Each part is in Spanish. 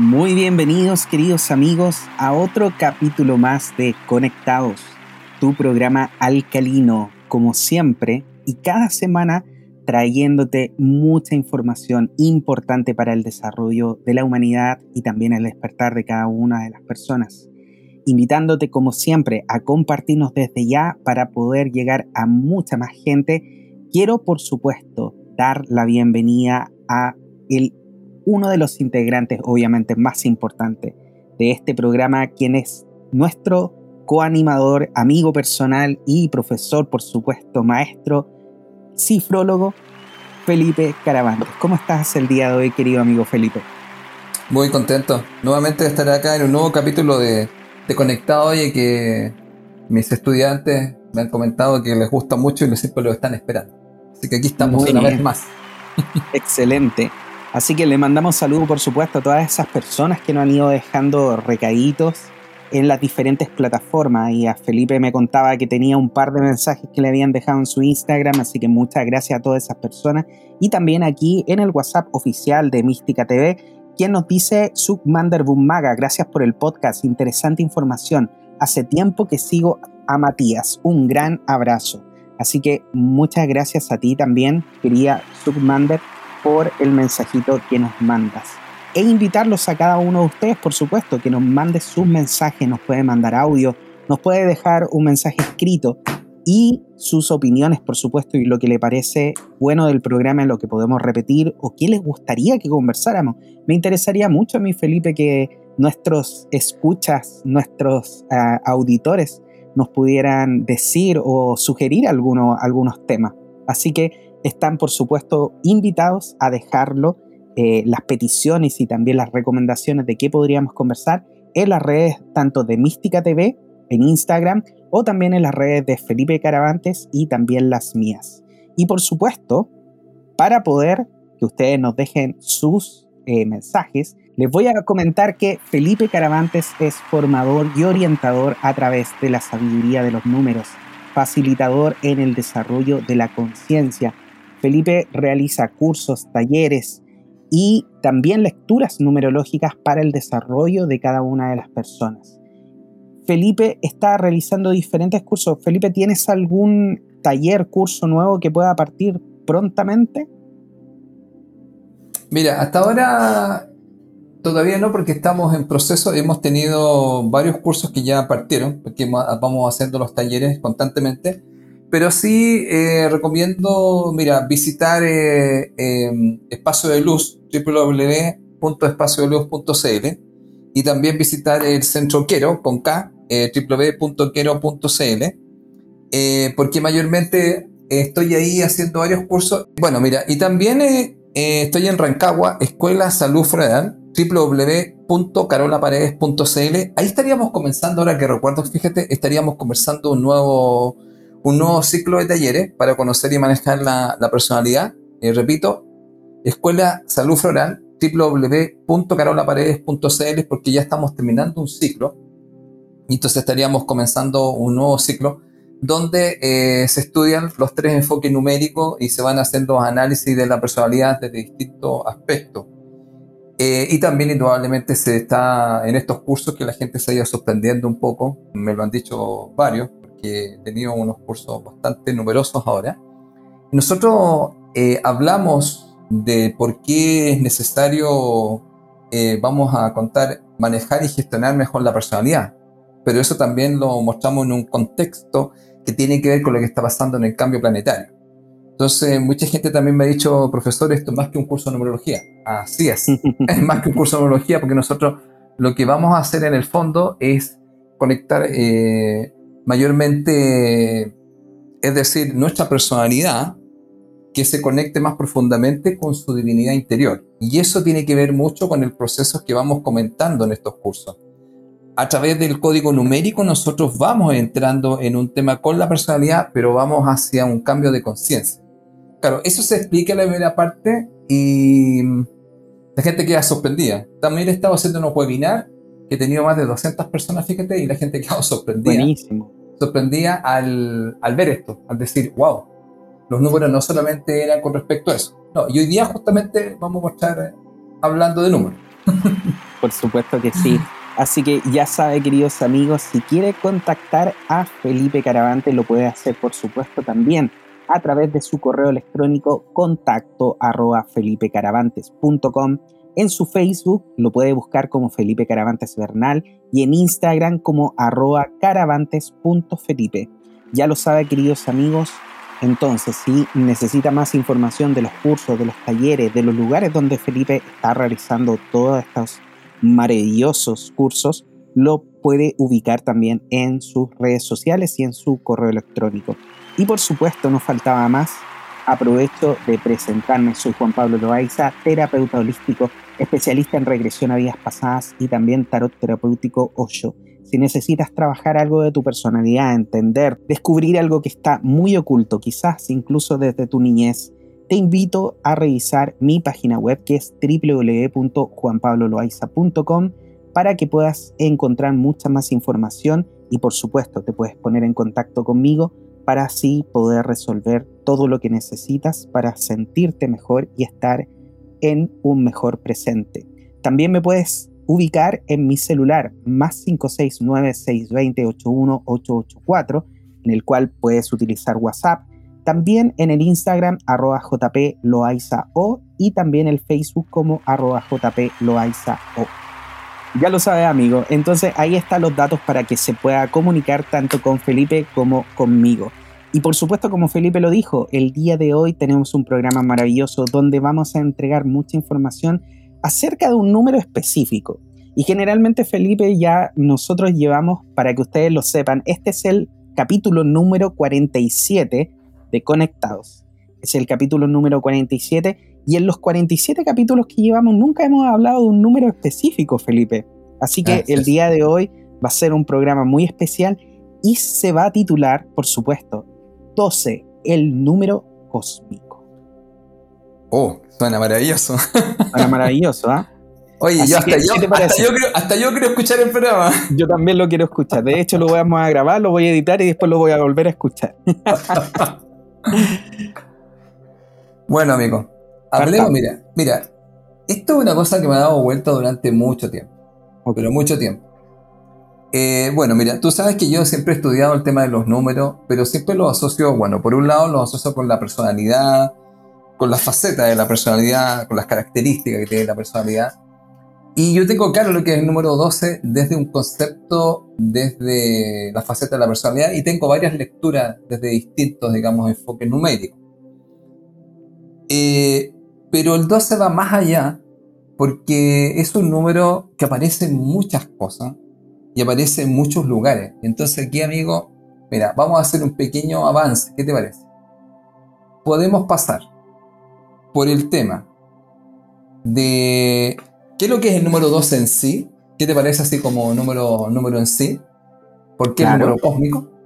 Muy bienvenidos queridos amigos a otro capítulo más de Conectados, tu programa alcalino, como siempre, y cada semana trayéndote mucha información importante para el desarrollo de la humanidad y también el despertar de cada una de las personas. Invitándote como siempre a compartirnos desde ya para poder llegar a mucha más gente, quiero por supuesto dar la bienvenida a el uno de los integrantes obviamente más importantes de este programa, quien es nuestro coanimador, amigo personal y profesor, por supuesto, maestro, cifrólogo, Felipe Caravantes. ¿Cómo estás el día de hoy, querido amigo Felipe? Muy contento nuevamente de estar acá en un nuevo capítulo de, de Conectado y que mis estudiantes me han comentado que les gusta mucho y siempre lo están esperando. Así que aquí estamos una vez más. Excelente. Así que le mandamos saludos, por supuesto, a todas esas personas que nos han ido dejando recaditos en las diferentes plataformas. Y a Felipe me contaba que tenía un par de mensajes que le habían dejado en su Instagram, así que muchas gracias a todas esas personas. Y también aquí en el WhatsApp oficial de Mística TV, quien nos dice Submander Maga, gracias por el podcast, interesante información. Hace tiempo que sigo a Matías, un gran abrazo. Así que muchas gracias a ti también, quería Submander por el mensajito que nos mandas. E invitarlos a cada uno de ustedes, por supuesto, que nos mande sus mensajes, nos puede mandar audio, nos puede dejar un mensaje escrito y sus opiniones, por supuesto, y lo que le parece bueno del programa, lo que podemos repetir o qué les gustaría que conversáramos. Me interesaría mucho a mí, Felipe, que nuestros escuchas, nuestros ah, auditores nos pudieran decir o sugerir algunos, algunos temas. Así que están por supuesto invitados a dejarlo eh, las peticiones y también las recomendaciones de qué podríamos conversar en las redes tanto de Mística TV en Instagram o también en las redes de Felipe Caravantes y también las mías. Y por supuesto, para poder que ustedes nos dejen sus eh, mensajes, les voy a comentar que Felipe Caravantes es formador y orientador a través de la sabiduría de los números, facilitador en el desarrollo de la conciencia, Felipe realiza cursos, talleres y también lecturas numerológicas para el desarrollo de cada una de las personas. Felipe está realizando diferentes cursos. Felipe, ¿tienes algún taller, curso nuevo que pueda partir prontamente? Mira, hasta ahora todavía no porque estamos en proceso. Hemos tenido varios cursos que ya partieron, porque vamos haciendo los talleres constantemente. Pero sí eh, recomiendo, mira, visitar eh, em, Espacio de Luz, www.espaciodeluz.cl y también visitar el Centro Quero, con K, eh, www.quero.cl, porque mayormente estoy ahí haciendo varios cursos. Bueno, mira, y también estoy en Rancagua, Escuela Salud Federal, www.carolaparedes.cl. Ahí estaríamos comenzando, ahora que recuerdo, fíjate, estaríamos conversando un nuevo un nuevo ciclo de talleres para conocer y manejar la, personalidad. y repito, Escuela Salud Floral, www.carolaparedes.cl, porque ya estamos terminando un ciclo. Y entonces estaríamos comenzando un nuevo ciclo donde eh, se estudian los tres enfoques numéricos y se van haciendo análisis de la personalidad desde distintos aspectos. Eh, y también indudablemente se está en estos cursos que la gente se ha ido sorprendiendo un poco, me lo han dicho varios, que he tenido unos cursos bastante numerosos ahora. Nosotros eh, hablamos de por qué es necesario, eh, vamos a contar, manejar y gestionar mejor la personalidad. Pero eso también lo mostramos en un contexto que tiene que ver con lo que está pasando en el cambio planetario. Entonces, mucha gente también me ha dicho, profesor, esto es más que un curso de numerología. Así es, es más que un curso de numerología porque nosotros lo que vamos a hacer en el fondo es conectar eh, mayormente, es decir, nuestra personalidad, que se conecte más profundamente con su divinidad interior. Y eso tiene que ver mucho con el proceso que vamos comentando en estos cursos. A través del código numérico nosotros vamos entrando en un tema con la personalidad, pero vamos hacia un cambio de conciencia. Claro, eso se explica en la primera parte y la gente queda sorprendida. También he estado haciendo unos webinar que he tenido más de 200 personas, fíjate, y la gente queda sorprendida. Buenísimo sorprendía al, al, ver esto, al decir, wow, los números no solamente eran con respecto a eso. No, y hoy día justamente vamos a estar hablando de números. Por supuesto que sí. Así que ya sabe, queridos amigos, si quiere contactar a Felipe Caravante, lo puede hacer, por supuesto, también a través de su correo electrónico contacto arroba felipecaravantes.com. En su Facebook lo puede buscar como Felipe Caravantes Bernal y en Instagram como arroba caravantes.felipe. Ya lo sabe, queridos amigos. Entonces, si necesita más información de los cursos, de los talleres, de los lugares donde Felipe está realizando todos estos maravillosos cursos, lo puede ubicar también en sus redes sociales y en su correo electrónico. Y por supuesto, no faltaba más. Aprovecho de presentarme. Soy Juan Pablo Loaiza, terapeuta holístico, especialista en regresión a vidas pasadas y también tarot terapéutico Osho. Si necesitas trabajar algo de tu personalidad, entender, descubrir algo que está muy oculto, quizás incluso desde tu niñez, te invito a revisar mi página web que es www.juanpabloloaiza.com para que puedas encontrar mucha más información y por supuesto te puedes poner en contacto conmigo para así poder resolver todo lo que necesitas para sentirte mejor y estar en un mejor presente. También me puedes ubicar en mi celular más 569-620-81884, en el cual puedes utilizar WhatsApp. También en el Instagram arroba jploaizao y también el Facebook como arroba jploaizao. Ya lo sabe, amigo. Entonces ahí están los datos para que se pueda comunicar tanto con Felipe como conmigo. Y por supuesto, como Felipe lo dijo, el día de hoy tenemos un programa maravilloso donde vamos a entregar mucha información acerca de un número específico. Y generalmente, Felipe, ya nosotros llevamos, para que ustedes lo sepan, este es el capítulo número 47 de Conectados. Es el capítulo número 47 y en los 47 capítulos que llevamos nunca hemos hablado de un número específico, Felipe. Así que el día de hoy va a ser un programa muy especial y se va a titular, por supuesto, 12, el número cósmico. Oh, suena maravilloso. Suena maravilloso, ¿ah? Oye, yo hasta, yo, hasta, yo quiero, escuchar el programa. Yo también lo quiero escuchar. De hecho, lo vamos a grabar, lo voy a editar y después lo voy a volver a escuchar. bueno, amigo, Hablemos, mira, mira, esto es una cosa que me ha dado vuelta durante mucho tiempo, pero mucho tiempo. Eh, bueno, mira, tú sabes que yo siempre he estudiado el tema de los números, pero siempre lo asocio, bueno, por un lado lo asocio con la personalidad, con las facetas de la personalidad, con las características que tiene la personalidad. Y yo tengo claro lo que es el número 12 desde un concepto, desde la faceta de la personalidad, y tengo varias lecturas desde distintos, digamos, enfoques numéricos. Eh, pero el 12 va más allá porque es un número que aparece en muchas cosas y aparece en muchos lugares. Entonces aquí, amigo, mira, vamos a hacer un pequeño avance. ¿Qué te parece? Podemos pasar por el tema de qué es lo que es el número 12 en sí. ¿Qué te parece así como número, número en sí? ¿Por qué el número cósmico?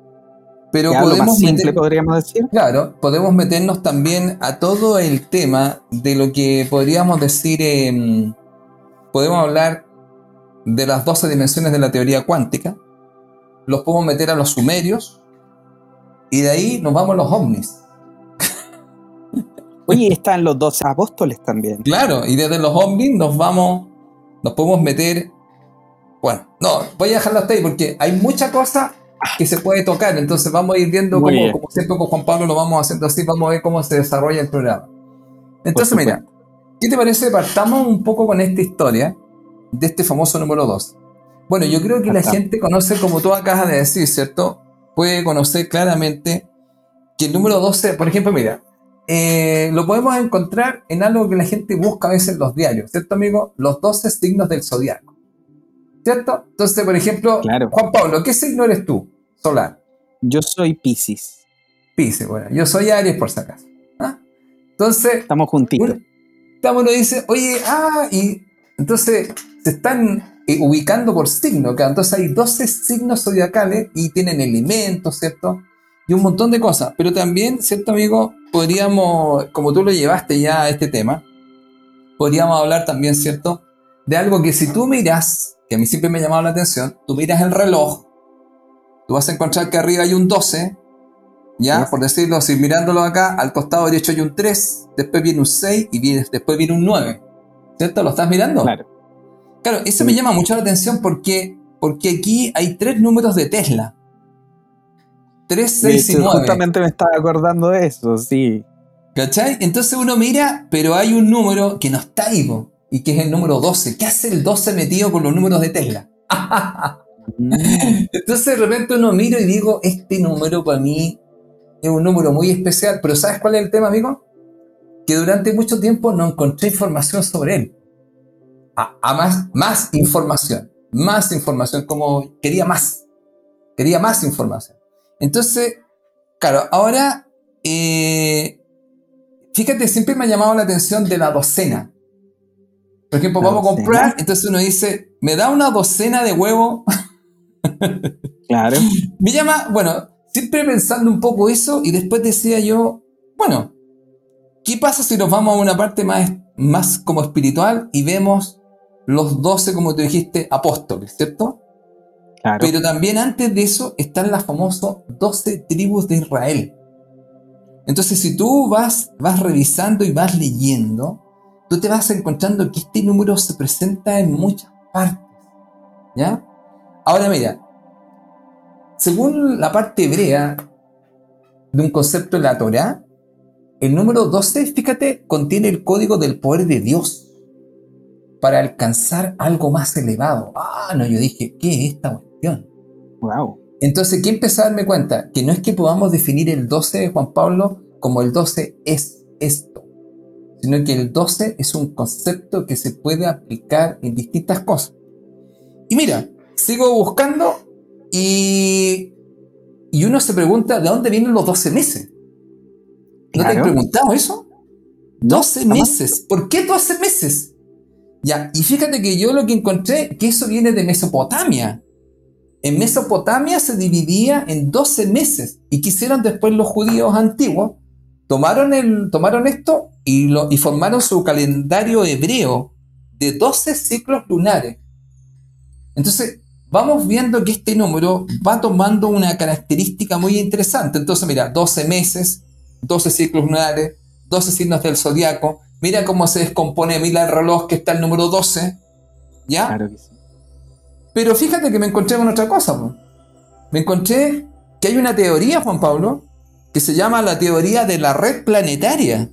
Pero podemos podríamos decir. Claro, podemos meternos también a todo el tema de lo que podríamos decir, podemos hablar de las 12 dimensiones de la teoría cuántica, los podemos meter a los sumerios y de ahí nos vamos a los ovnis. Oye, están los 12 apóstoles también. Claro, y desde los ovnis nos vamos, nos podemos meter. Bueno, no, voy a dejarlo hasta ahí porque hay mucha cosa que se puede tocar. Entonces vamos a ir viendo cómo, como siempre con Juan Pablo lo vamos haciendo así, vamos a ver cómo se desarrolla el programa. Entonces, mira, ¿qué te parece? Partamos un poco con esta historia de este famoso número 2. Bueno, yo creo que la gente conoce, como tú acabas de decir, ¿cierto? Puede conocer claramente que el número 12, por ejemplo, mira, eh, lo podemos encontrar en algo que la gente busca a veces en los diarios, ¿cierto, amigo? Los 12 signos del zodiaco. ¿Cierto? Entonces, por ejemplo, Juan Pablo, ¿qué signo eres tú? Solar. Yo soy Pisces. Pisces, bueno, yo soy Aries por si acaso. ¿ah? Entonces. Estamos juntitos. Estamos, lo dice, oye, ah, y entonces se están eh, ubicando por signo, entonces hay 12 signos zodiacales y tienen elementos, ¿cierto? Y un montón de cosas. Pero también, ¿cierto, amigo? Podríamos, como tú lo llevaste ya a este tema, podríamos hablar también, ¿cierto? De algo que si tú miras que a mí siempre me ha llamado la atención, tú miras el reloj, tú vas a encontrar que arriba hay un 12, ¿ya? Por decirlo así, mirándolo acá, al costado derecho hay un 3, después viene un 6 y viene, después viene un 9. ¿Cierto? ¿Lo estás mirando? Claro. Claro, eso me llama mucho la atención porque, porque aquí hay tres números de Tesla. 3, 6 y 9. Justamente me estaba acordando de eso, sí. ¿Cachai? Entonces uno mira, pero hay un número que no está ahí, y que es el número 12. ¿Qué hace el 12 metido con los números de Tesla? Entonces de repente uno mira y digo, este número para mí es un número muy especial, pero ¿sabes cuál es el tema, amigo? Que durante mucho tiempo no encontré información sobre él. A, más, más información, más información, como quería más, quería más información. Entonces, claro, ahora, eh, fíjate, siempre me ha llamado la atención de la docena. Por ejemplo, vamos a comprar, entonces uno dice, ¿me da una docena de huevos? claro. Me llama, bueno, siempre pensando un poco eso y después decía yo, bueno, ¿qué pasa si nos vamos a una parte más, más como espiritual y vemos los doce, como tú dijiste, apóstoles, ¿cierto? Pero también antes de eso están las famosas 12 tribus de Israel. Entonces, si tú vas, vas revisando y vas leyendo, tú te vas encontrando que este número se presenta en muchas partes. ¿Ya? Ahora mira, según la parte hebrea de un concepto de la Torah, el número 12, fíjate, contiene el código del poder de Dios para alcanzar algo más elevado. Ah, no, yo dije, ¿qué es esta Wow. Entonces, ¿qué empezó a darme cuenta? Que no es que podamos definir el 12 de Juan Pablo como el 12 es esto, sino que el 12 es un concepto que se puede aplicar en distintas cosas. Y mira, sigo buscando y, y uno se pregunta, ¿de dónde vienen los 12 meses? ¿No te has preguntado eso? 12 meses. ¿Por qué 12 meses? Ya, y fíjate que yo lo que encontré, que eso viene de Mesopotamia. En Mesopotamia se dividía en 12 meses y quisieron después los judíos antiguos, tomaron, el, tomaron esto y, lo, y formaron su calendario hebreo de 12 ciclos lunares. Entonces, vamos viendo que este número va tomando una característica muy interesante. Entonces, mira, 12 meses, 12 ciclos lunares, 12 signos del zodiaco. Mira cómo se descompone mira el reloj que está el número 12. ¿Ya? Claro que sí. Pero fíjate que me encontré con otra cosa. Me encontré que hay una teoría, Juan Pablo, que se llama la teoría de la red planetaria.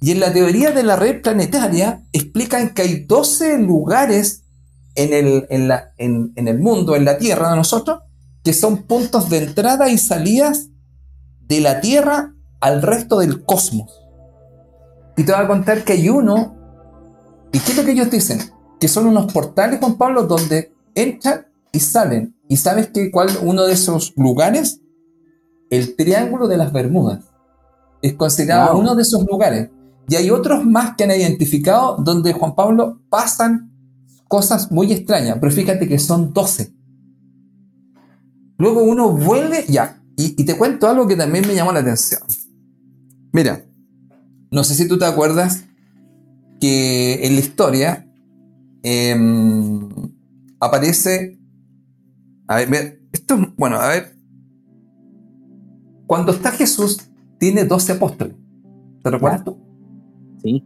Y en la teoría de la red planetaria explican que hay 12 lugares en el, en, el mundo, en la Tierra de nosotros, que son puntos de entrada y salidas de la Tierra al resto del cosmos. Y te voy a contar que hay uno, ¿y qué es lo que ellos dicen? Que son unos portales, Juan Pablo, donde entran y salen. ¿Y sabes qué, cuál uno de esos lugares? El Triángulo de las Bermudas. Es considerado uno de esos lugares. Y hay otros más que han identificado donde Juan Pablo pasan cosas muy extrañas, pero fíjate que son 12. Luego uno vuelve, ya, y, te cuento algo que también me llamó la atención. Mira, no sé si tú te acuerdas que en la historia em, aparece. A ver, esto, bueno, a ver. Cuando está Jesús, tiene 12 apóstoles. ¿Te recuerdas tú? Sí.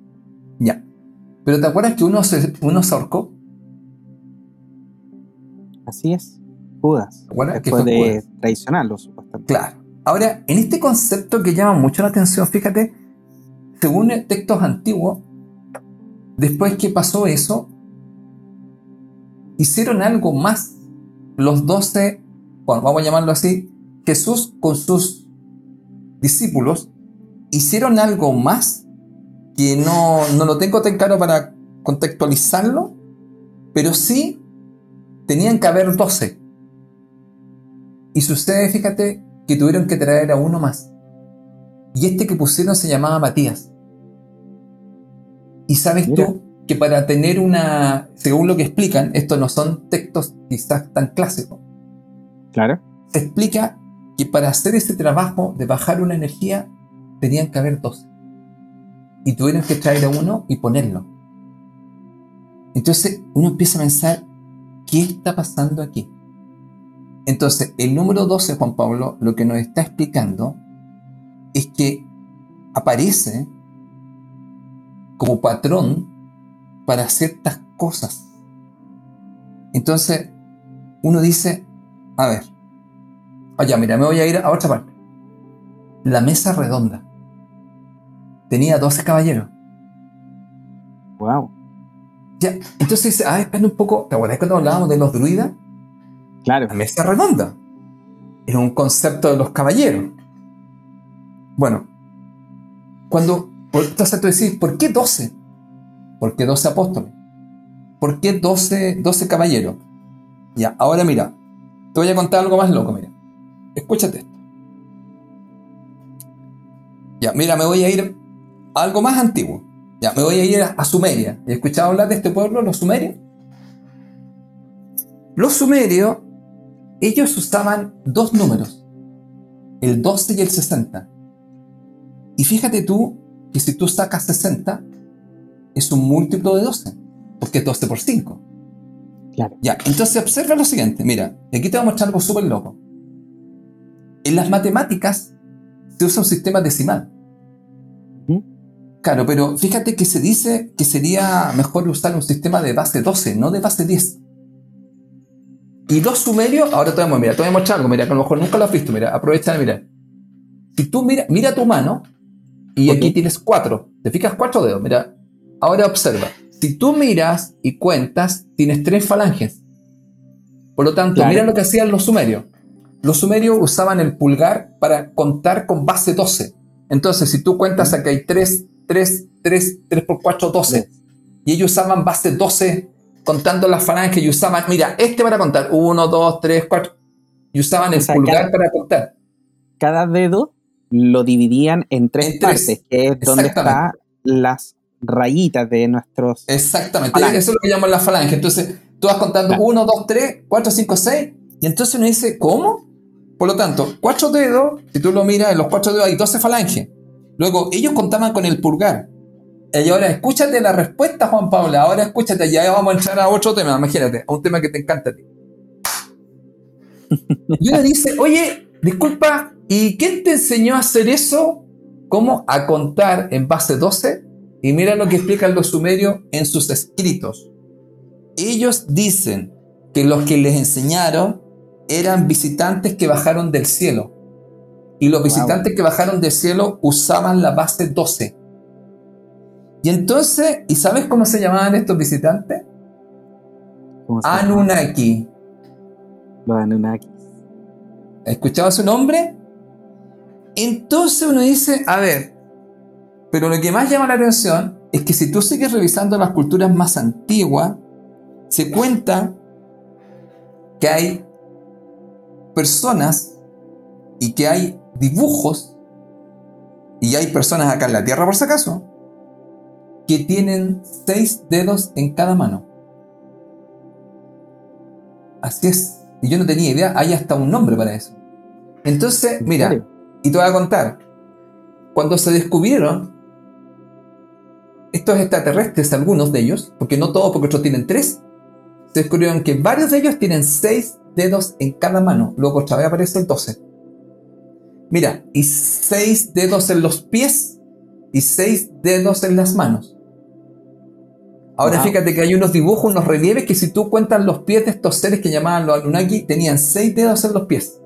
Ya. Pero ¿te acuerdas que uno se, uno se ahorcó? Así es. Judas. Después que de traicionarlo, supuestamente. Claro. Ahora, en este concepto que llama mucho la atención, fíjate, según textos antiguos, después que pasó eso, hicieron algo más. Los doce, bueno, vamos a llamarlo así, Jesús con sus discípulos hicieron algo más que no, no lo tengo tan claro para contextualizarlo, pero sí tenían que haber doce. Y sucede, fíjate, que tuvieron que traer a uno más. Y este que pusieron se llamaba Matías. Y sabes tú que para tener una, según lo que explican, estos no son textos quizás tan clásicos. Claro. Se explica que para hacer ese trabajo de bajar una energía tenían que haber dos. Y tuvieron que traer a uno y ponerlo. Entonces uno empieza a pensar, ¿qué está pasando aquí? Entonces, el número 12, Juan Pablo, lo que nos está explicando es que aparece como patrón para ciertas cosas. Entonces, uno dice, a ver, allá, mira, me voy a ir a otra parte. La mesa redonda tenía 12 caballeros. Wow. Ya, entonces dice, ah, espera un poco, ¿te acuerdas cuando hablábamos de los druidas? Claro. La mesa redonda. Es un concepto de los caballeros. Bueno, cuando, entonces tú decís, ¿por qué 12? ¿Por qué 12 apóstoles? ¿Por qué 12, 12 caballeros? Ya, ahora mira, te voy a contar algo más loco, mira. Escúchate esto. Ya, mira, me voy a ir a algo más antiguo. Ya, me voy a ir a, Sumeria. ¿He escuchado hablar de este pueblo, los sumerios? Los sumerios, ellos usaban dos números, el 12 y el 60. Y fíjate tú que si tú sacas 60, es un múltiplo de 12, porque es 12 por 5. Claro. Ya, entonces observa lo siguiente, mira, aquí te voy a mostrar algo súper loco. En las matemáticas se usa un sistema decimal. Claro, pero fíjate que se dice que sería mejor usar un sistema de base 12, no de base 10. Y los sumerios, ahora te voy a, mira, te voy a mostrar algo, mira, que a lo mejor nunca lo has visto, mira, aprovecha de mirar. Si tú mira, mira tu mano, y aquí tienes cuatro, ¿te fijas cuatro dedos? Mira, ahora observa. Si tú miras y cuentas, tienes tres falanges. Por lo tanto, mira lo que hacían los sumerios. Los sumerios usaban el pulgar para contar con base 12. Entonces, si tú cuentas aquí hay tres 3, 3, 3 por 4, 12. Y ellos usaban base 12 contando las falanges y usaban, mira, este para contar, 1, 2, 3, 4. Y usaban el pulgar para contar. Cada dedo lo dividían en tres, partes, que es donde están las rayitas de nuestros. Exactamente, eso es lo que llaman la falange. Entonces, tú vas contando 1, 2, 3, 4, 5, 6. Y entonces uno dice, ¿cómo? Por lo tanto, cuatro dedos, si tú lo miras, en los cuatro dedos hay 12 falanges. Luego, ellos contaban con el pulgar. Y ahora escúchate la respuesta, Juan Pablo. Ahora escúchate, ya vamos a entrar a otro tema, imagínate, a un tema que te encanta a ti. Y uno dice, oye, disculpa, ¿y quién te enseñó a hacer eso? ¿Cómo? A contar en base 12. Y mira lo que explican los sumerios en sus escritos. Ellos dicen que los que les enseñaron eran visitantes que bajaron del cielo y los visitantes que bajaron del cielo usaban la base 12. Y entonces, ¿y sabes cómo se llamaban estos visitantes? Anunnaki. Los Anunnaki. ¿Escuchaba su nombre? Entonces uno dice, a ver, pero lo que más llama la atención es que si tú sigues revisando las culturas más antiguas, se cuenta que hay personas y que hay dibujos, y hay personas acá en la Tierra por si acaso, que tienen seis dedos en cada mano. Así es. Y yo no tenía idea, hay hasta un nombre para eso. Entonces, mira, y te voy a contar, cuando se descubrieron estos extraterrestres, algunos de ellos, porque no todos, porque otros tienen tres, se descubrieron que varios de ellos tienen seis dedos en cada mano. Luego otra vez aparece el 12. Mira, y seis dedos en los pies y seis dedos en las manos. Ahora fíjate que hay unos dibujos, unos relieves que si tú cuentas los pies de estos seres que llamaban los Anunnaki, tenían seis dedos en los pies.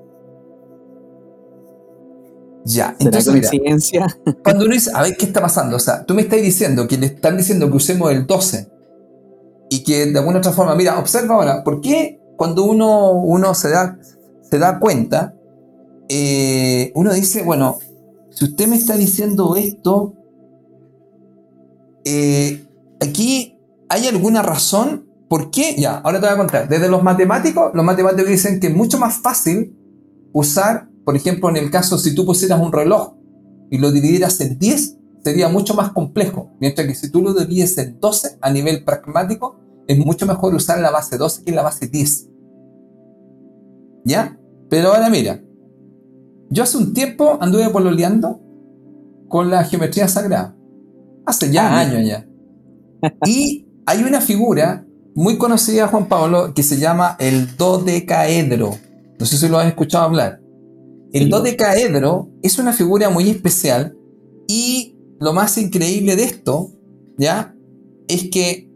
Ya, entonces mira, cuando uno dice, a ver qué está pasando, o sea, tú me estás diciendo que le están diciendo que usemos el 12 y que de alguna otra forma, mira, observa ahora, ¿por qué cuando uno, uno se, da, se da cuenta eh, uno dice, bueno, si usted me está diciendo esto, eh, aquí hay alguna razón. ¿Por qué? Ya, ahora te voy a contar. Desde los matemáticos, los matemáticos dicen que es mucho más fácil usar, por ejemplo, en el caso si tú pusieras un reloj y lo dividieras en 10, sería mucho más complejo. Mientras que si tú lo divides en 12 a nivel pragmático, es mucho mejor usar la base 12 que la base 10. ¿Ya? Pero ahora mira, yo hace un tiempo anduve pololeando con la geometría sagrada. Hace ya ah, años ya. Y hay una figura muy conocida, Juan Pablo, que se llama el dodecaedro. No sé si lo has escuchado hablar. El dodecaedro es una figura muy especial y lo más increíble de esto, ¿ya? Es que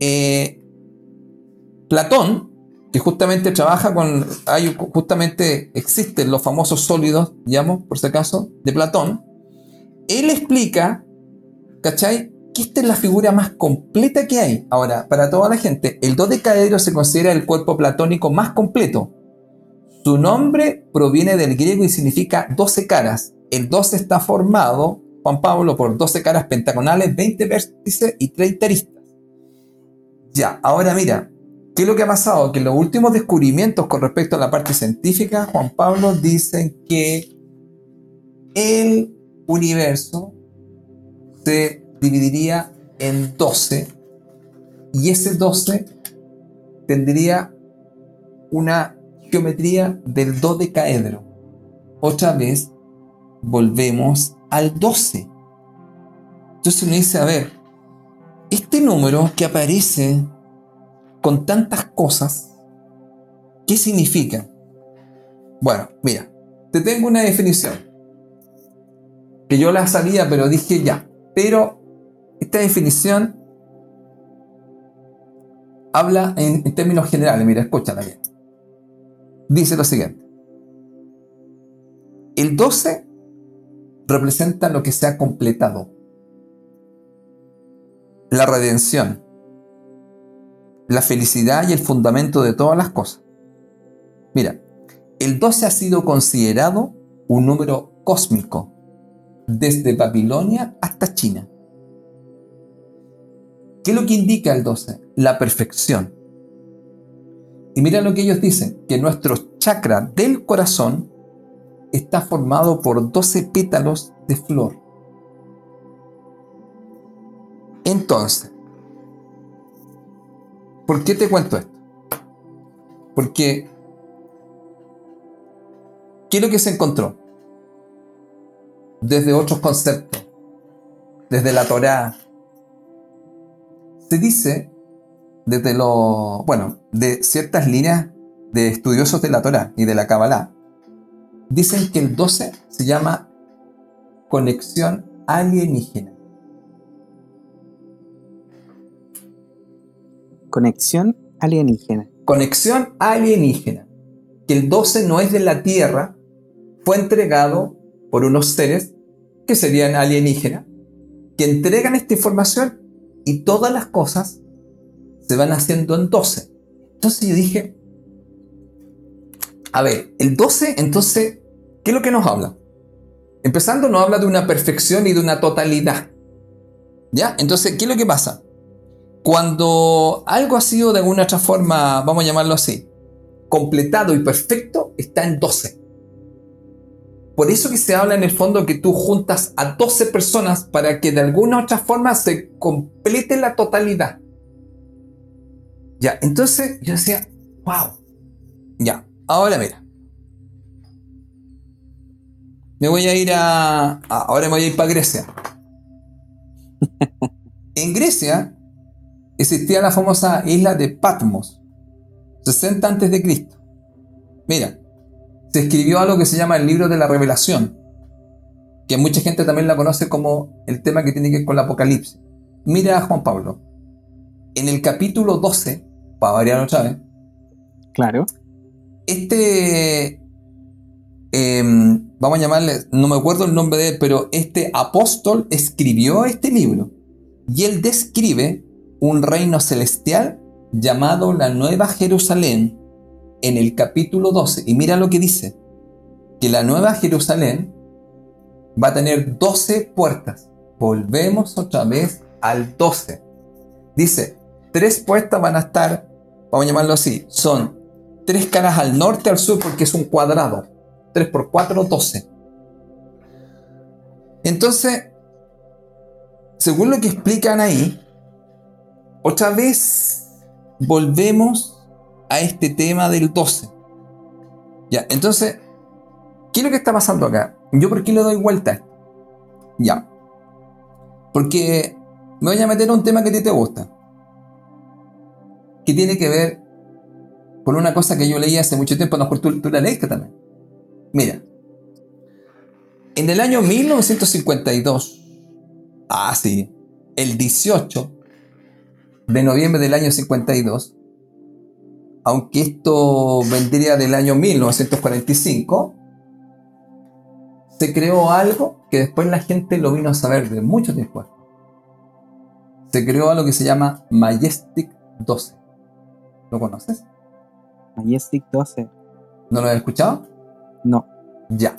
eh, Platón, que justamente trabaja con, hay, justamente existen los famosos sólidos, digamos, por si acaso, de Platón, él explica, ¿cachai? Que esta es la figura más completa que hay. Ahora, para toda la gente, el dodecaedro se considera el cuerpo platónico más completo. Su nombre proviene del griego y significa 12 caras. El 12 está formado, Juan Pablo, por 12 caras pentagonales, 20 vértices y 30 aristas. Ya, ahora mira, ¿qué es lo que ha pasado? Que los últimos descubrimientos con respecto a la parte científica, Juan Pablo, dicen que el universo se dividiría en 12 y ese 12 tendría una geometría del dodecaedro. Otra vez volvemos al 12. Entonces uno dice, a ver, este número que aparece con tantas cosas, ¿qué significa? Bueno, mira, te tengo una definición. Que yo la sabía, pero dije ya. Pero esta definición habla en, en términos generales. Mira, escúchala bien. Dice lo siguiente. El 12 representa lo que se ha completado la redención, la felicidad y el fundamento de todas las cosas. Mira, el 12 ha sido considerado un número cósmico desde Babilonia hasta China. ¿Qué es lo que indica el 12? La perfección. Y mira lo que ellos dicen, que nuestro chakra del corazón está formado por 12 pétalos de flor. Entonces, ¿por qué te cuento esto? Porque, ¿qué es lo que se encontró? Desde otros conceptos, desde la Torá, se dice, desde lo, bueno, de ciertas líneas de estudiosos de la Torá y de la Kabbalah, dicen que el 12 se llama conexión alienígena. Conexión alienígena. Conexión alienígena. Que el 12 no es de la Tierra, fue entregado por unos seres que serían alienígenas, que entregan esta información y todas las cosas se van haciendo en 12. Entonces yo dije, a ver, el 12 entonces, ¿qué es lo que nos habla? Empezando nos habla de una perfección y de una totalidad. ¿Ya? Entonces, ¿qué es lo que pasa? Cuando algo ha sido de alguna otra forma, vamos a llamarlo así, completado y perfecto, está en 12. Por eso que se habla en el fondo que tú juntas a 12 personas para que de alguna otra forma se complete la totalidad. Ya, entonces yo decía, wow. Ya, ahora mira. Me voy a ir a, ahora me voy a ir para Grecia. en Grecia existía la famosa isla de Patmos, 60 antes de Cristo. Mira, se escribió algo que se llama el libro de la revelación, que mucha gente también la conoce como el tema que tiene que ver con el Apocalipsis. Mira a Juan Pablo. En el capítulo 12, para variar otra vez. Claro. Este, em, vamos a llamarle, no me acuerdo el nombre de él, pero este apóstol escribió este libro. Y él describe un reino celestial llamado la Nueva Jerusalén en el capítulo 12. Y mira lo que dice, que la Nueva Jerusalén va a tener 12 puertas. Volvemos otra vez al 12. Dice, tres puertas van a estar, vamos a llamarlo así, son tres caras al norte, al sur, porque es un cuadrado. 3 por 4, 12. Entonces, según lo que explican ahí, otra vez volvemos a este tema del 12. Ya, entonces, ¿qué es lo que está pasando acá? Yo por qué le doy vuelta Ya. Porque me voy a meter a un tema que a ti te gusta. Que tiene que ver con una cosa que yo leí hace mucho tiempo, no, tú, tú la leíste también. Mira, en el año 1952, ah sí, el 18 de noviembre del año 52, aunque esto vendría del año 1945, se creó algo que después la gente lo vino a saber de mucho tiempo. Se creó algo que se llama Majestic 12. ¿Lo conoces? Majestic 12. ¿No lo has escuchado? No. Ya.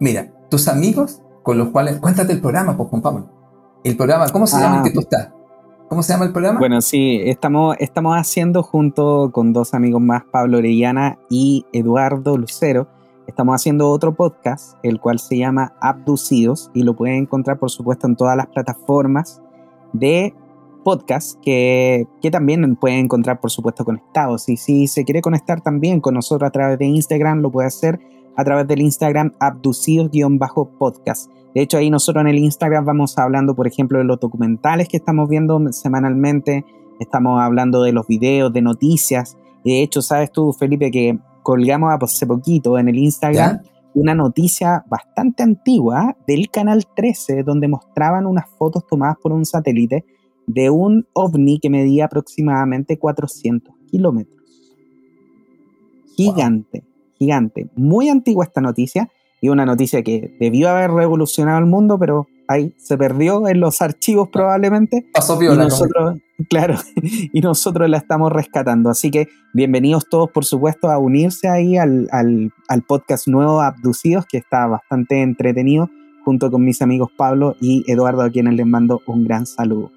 Mira, tus amigos con los cuales. Cuéntate el programa, pues, Juan Pablo. El programa, ¿cómo se llama el que tú estás? ¿Cómo se llama el programa? Bueno, sí, estamos, estamos haciendo junto con dos amigos más, Pablo Orellana y Eduardo Lucero, estamos haciendo otro podcast, el cual se llama Abducidos y lo pueden encontrar, por supuesto, en todas las plataformas de podcast que, que también pueden encontrar, por supuesto, conectados. Y si se quiere conectar también con nosotros a través de Instagram, lo puede hacer a través del Instagram abducidos-podcast. De hecho, ahí nosotros en el Instagram vamos hablando, por ejemplo, de los documentales que estamos viendo semanalmente, estamos hablando de los videos, de noticias. Y de hecho, sabes tú, Felipe, que colgamos hace poquito en el Instagram una noticia bastante antigua del Canal 13, donde mostraban unas fotos tomadas por un satélite de un ovni que medía aproximadamente 400 kilómetros. Gigante gigante. Muy antigua esta noticia y una noticia que debió haber revolucionado el mundo, pero ahí se perdió en los archivos probablemente. Pasó y nosotros, claro, y nosotros la estamos rescatando. Así que bienvenidos todos, por supuesto, a unirse ahí al, al podcast nuevo Abducidos, que está bastante entretenido, junto con mis amigos Pablo y Eduardo, a quienes les mando un gran saludo.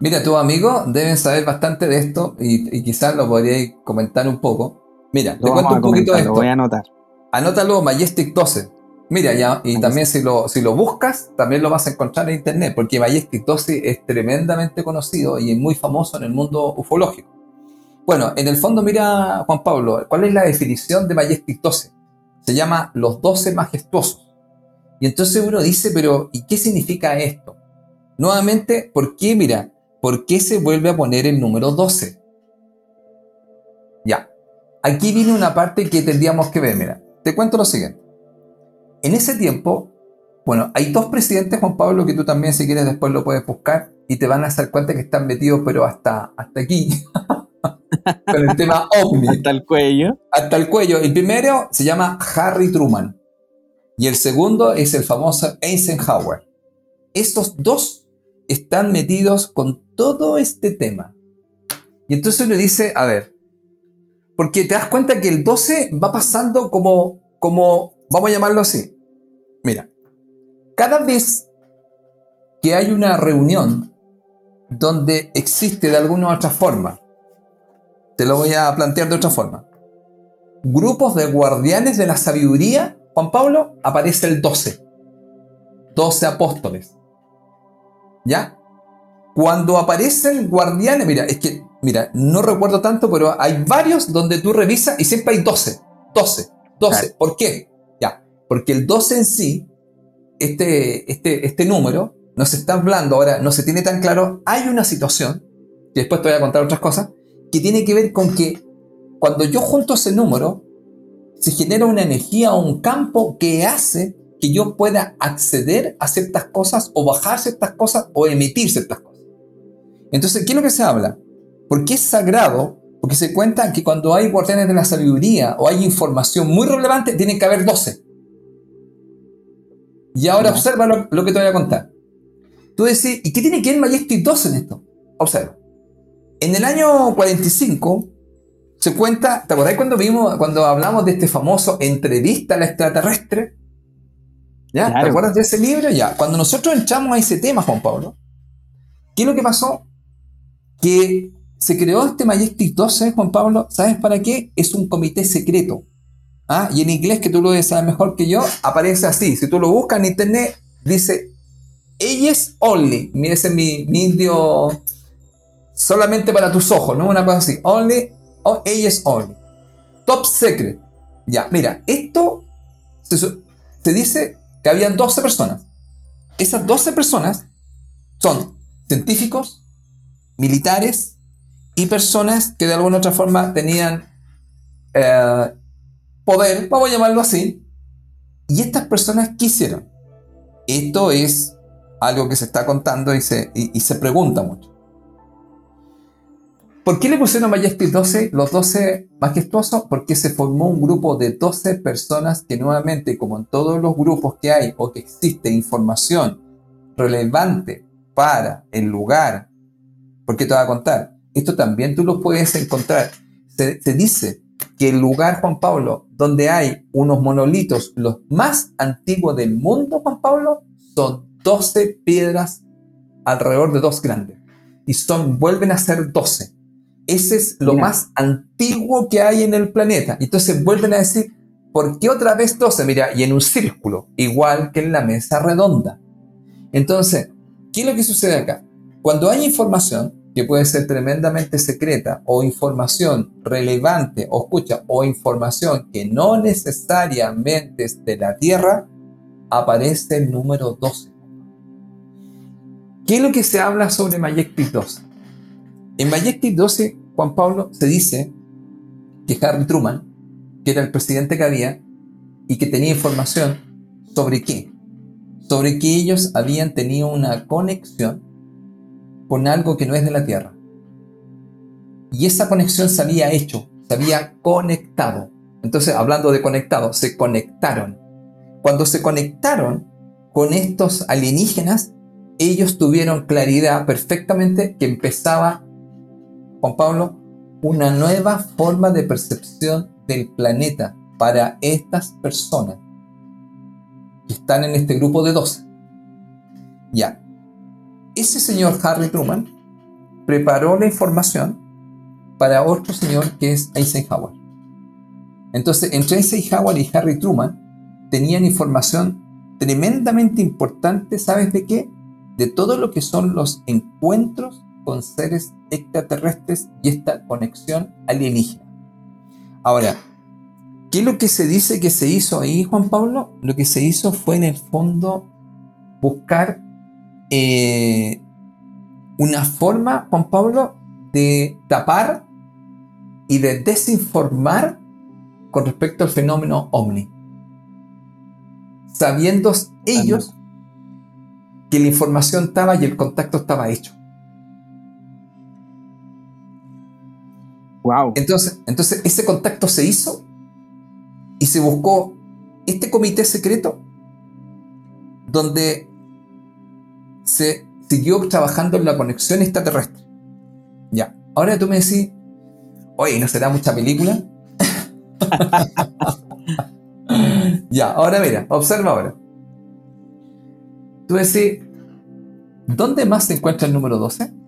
Mira, tus amigos deben saber bastante de esto y, y quizás lo podríais comentar un poco. Mira, te cuento un poquito de esto. voy a anotar. Anótalo Majestic 12. Mira, ya, y también si lo, si lo buscas, también lo vas a encontrar en internet, porque Majestic 12 es tremendamente conocido y es muy famoso en el mundo ufológico. Bueno, en el fondo, mira, Juan Pablo, ¿cuál es la definición de Majestic 12? Se llama los 12 majestuosos. Y entonces uno dice, pero ¿y qué significa esto? Nuevamente, ¿por qué, mira, por qué se vuelve a poner el número 12? Aquí viene una parte que tendríamos que ver. Mira, te cuento lo siguiente. En ese tiempo, bueno, hay dos presidentes, Juan Pablo, que tú también, si quieres, después lo puedes buscar y te van a hacer cuenta que están metidos, pero hasta, hasta aquí. Con el tema ovni. Hasta el cuello. Hasta el cuello. El primero se llama Harry Truman y el segundo es el famoso Eisenhower. Estos dos están metidos con todo este tema. Y entonces uno dice, a ver, porque te das cuenta que el 12 va pasando como, como, vamos a llamarlo así. Mira, cada vez que hay una reunión donde existe de alguna u otra forma, te lo voy a plantear de otra forma, grupos de guardianes de la sabiduría, Juan Pablo, aparece el 12. 12 apóstoles. ¿Ya? Cuando aparecen guardianes, mira, es que Mira, no recuerdo tanto, pero hay varios donde tú revisas y siempre hay 12. 12. 12. ¿Por qué? Ya. Porque el 12 en sí, este, este, este número, nos está hablando ahora, no se tiene tan claro. Hay una situación, que después te voy a contar otras cosas, que tiene que ver con que cuando yo junto ese número, se genera una energía o un campo que hace que yo pueda acceder a ciertas cosas o bajar ciertas cosas o emitir ciertas cosas. Entonces, ¿qué es lo que se habla? ¿Por qué es sagrado? Porque se cuenta que cuando hay guardianes de la sabiduría o hay información muy relevante, tiene que haber 12. Y ahora observa lo, que te voy a contar. Tú decís, ¿y qué tiene que ver Majestic 12 en esto? Observa. En el año 45 se cuenta, ¿te acordás cuando vimos, cuando hablamos de este famoso entrevista a la extraterrestre? ¿Ya? ¿Te acuerdas de ese libro? Ya. Cuando nosotros entramos a ese tema, Juan Pablo, ¿qué es lo que pasó? Que se creó este Majestic 12, Juan Pablo, ¿sabes para qué? Es un comité secreto. ¿Ah? Y en inglés, que tú lo sabes mejor que yo, aparece así. Si tú lo buscas en internet, dice Ellos Only. Mira, ese es mi, indio solamente para tus ojos, ¿no? Una cosa así. Only, oh, Ellos Only. Top Secret. Ya, mira, esto se, se dice que habían 12 personas. Esas 12 personas son científicos, militares, y personas que de alguna otra forma tenían eh, poder, vamos a llamarlo así, y estas personas quisieron. Esto es algo que se está contando y se, y, se pregunta mucho. ¿Por qué le pusieron Majestic 12, los 12 majestuosos? Porque se formó un grupo de 12 personas que nuevamente, como en todos los grupos que hay o que existe información relevante para el lugar, porque te voy a contar, esto también tú lo puedes encontrar. Se, dice que el lugar, Juan Pablo, donde hay unos monolitos, los más antiguos del mundo, Juan Pablo, son 12 piedras alrededor de dos grandes. Y son, vuelven a ser 12. Ese es lo más antiguo que hay en el planeta. Entonces vuelven a decir, ¿por qué otra vez 12? Mira, y en un círculo, igual que en la mesa redonda. Entonces, ¿qué es lo que sucede acá? Cuando hay información que puede ser tremendamente secreta o información relevante o escucha o información que no necesariamente es de la Tierra, aparece el número 12. ¿Qué es lo que se habla sobre Majestic 12? En Majestic 12 Juan Pablo se dice que Harry Truman, que era el presidente que había y que tenía información sobre qué, sobre que ellos habían tenido una conexión con algo que no es de la Tierra. Y esa conexión se había hecho, se había conectado. Entonces, hablando de conectado, se conectaron. Cuando se conectaron con estos alienígenas, ellos tuvieron claridad perfectamente que empezaba Juan Pablo, una nueva forma de percepción del planeta para estas personas que están en este grupo de 12. Ya, ese señor Harry Truman preparó la información para otro señor que es Eisenhower. Entonces, entre Eisenhower y Harry Truman tenían información tremendamente importante, ¿sabes de qué? De todo lo que son los encuentros con seres extraterrestres y esta conexión alienígena. Ahora, ¿qué es lo que se dice que se hizo ahí, Juan Pablo? Lo que se hizo fue en el fondo buscar eh, una forma, Juan Pablo, de tapar y de desinformar con respecto al fenómeno ovni. Sabiendo ellos que la información estaba y el contacto estaba hecho. Entonces, entonces ese contacto se hizo y se buscó este comité secreto donde se siguió trabajando en la conexión extraterrestre. Ya, ahora tú me decís, oye, ¿no será mucha película? ya, ahora mira, observa ahora. Tú decís, ¿dónde más se encuentra el número 12?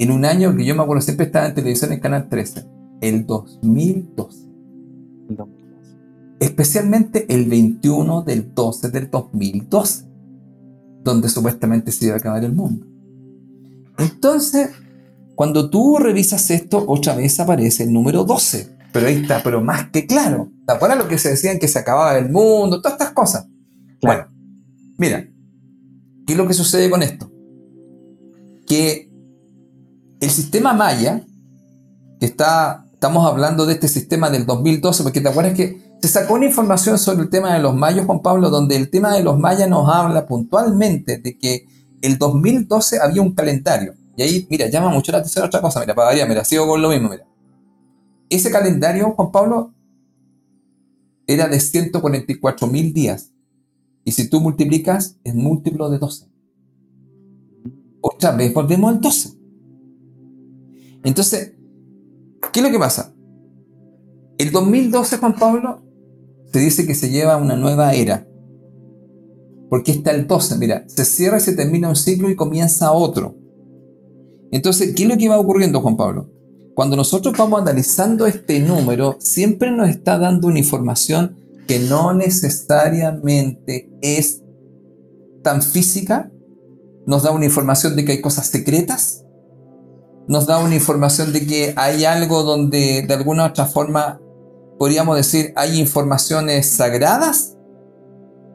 en un año que yo me acuerdo siempre estaba en televisión en Canal 13, el 2012. Especialmente el 21 del 12 del 2012, donde supuestamente se iba a acabar el mundo. Entonces, cuando tú revisas esto, otra vez aparece el número 12. Pero ahí está, pero más que claro. ¿Te acuerdas lo que se decían que se acababa el mundo? Todas estas cosas. Bueno, mira, ¿qué es lo que sucede con esto? Que el sistema Maya, que está, estamos hablando de este sistema del 2012, porque te acuerdas que se sacó una información sobre el tema de los mayas, Juan Pablo, donde el tema de los mayas nos habla puntualmente de que el 2012 había un calendario. Y ahí, mira, llama mucho la atención otra cosa, mira, para variar, mira, sigo con lo mismo, mira. Ese calendario, Juan Pablo, era de 144 mil días. Y si tú multiplicas, es múltiplo de 12. Otra vez volvemos al 12. Entonces, ¿qué es lo que pasa? El 2012, Juan Pablo, se dice que se lleva una nueva era. Porque está el 12, mira, se cierra y se termina un ciclo y comienza otro. Entonces, ¿qué es lo que va ocurriendo, Juan Pablo? Cuando nosotros vamos analizando este número, siempre nos está dando una información que no necesariamente es tan física, nos da una información de que hay cosas secretas, nos da una información de que hay algo donde de alguna otra forma podríamos decir hay informaciones sagradas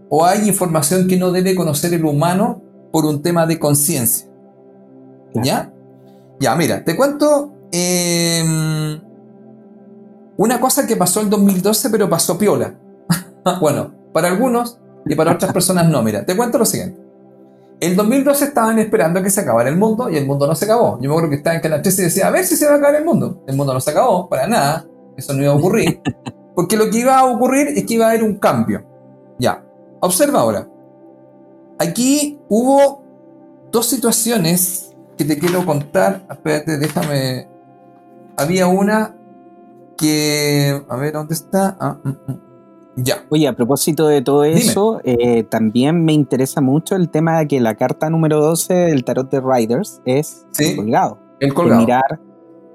o hay información que no debe conocer el humano por un tema de conciencia. ¿Ya? Ya, mira, te cuento em, una cosa que pasó en 2012 pero pasó piola. bueno, para algunos y para otras personas no. Mira, te cuento lo siguiente. El 2012 estaban esperando que se acabara el mundo y el mundo no se acabó. Yo me acuerdo que estaba en Canal 13 y decía, a ver si se va a acabar el mundo. El mundo no se acabó, para nada. Eso no iba a ocurrir. Porque lo que iba a ocurrir es que iba a haber un cambio. Ya, observa ahora. Aquí hubo dos situaciones que te quiero contar. Espérate, déjame. Había una que. A ver, ¿dónde está? Ah, mm, mm. Ya. Oye, a propósito de todo eso, eh, también me interesa mucho el tema de que la carta número 12 del tarot de Riders es el colgado. El colgado. mirar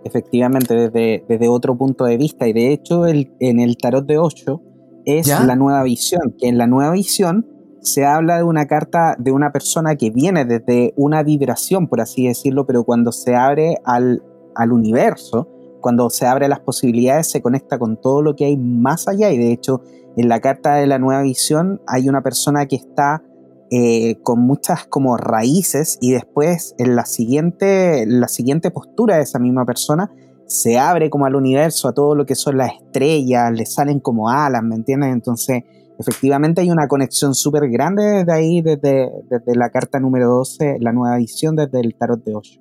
efectivamente desde, desde otro punto de vista. Y de hecho, el, en el tarot de 8 es la nueva visión, que en la nueva visión se habla de una carta de una persona que viene desde una vibración, por así decirlo, pero cuando se abre al, al universo, cuando se abre las posibilidades, se conecta con todo lo que hay más allá. Y de hecho, en la carta de la nueva visión hay una persona que está eh, con muchas como raíces y después en la siguiente, la siguiente postura de esa misma persona se abre como al universo, a todo lo que son las estrellas, le salen como alas, ¿me entiendes? Entonces, efectivamente hay una conexión súper grande desde ahí, desde, desde, la carta número 12, la nueva visión desde el tarot de Osho.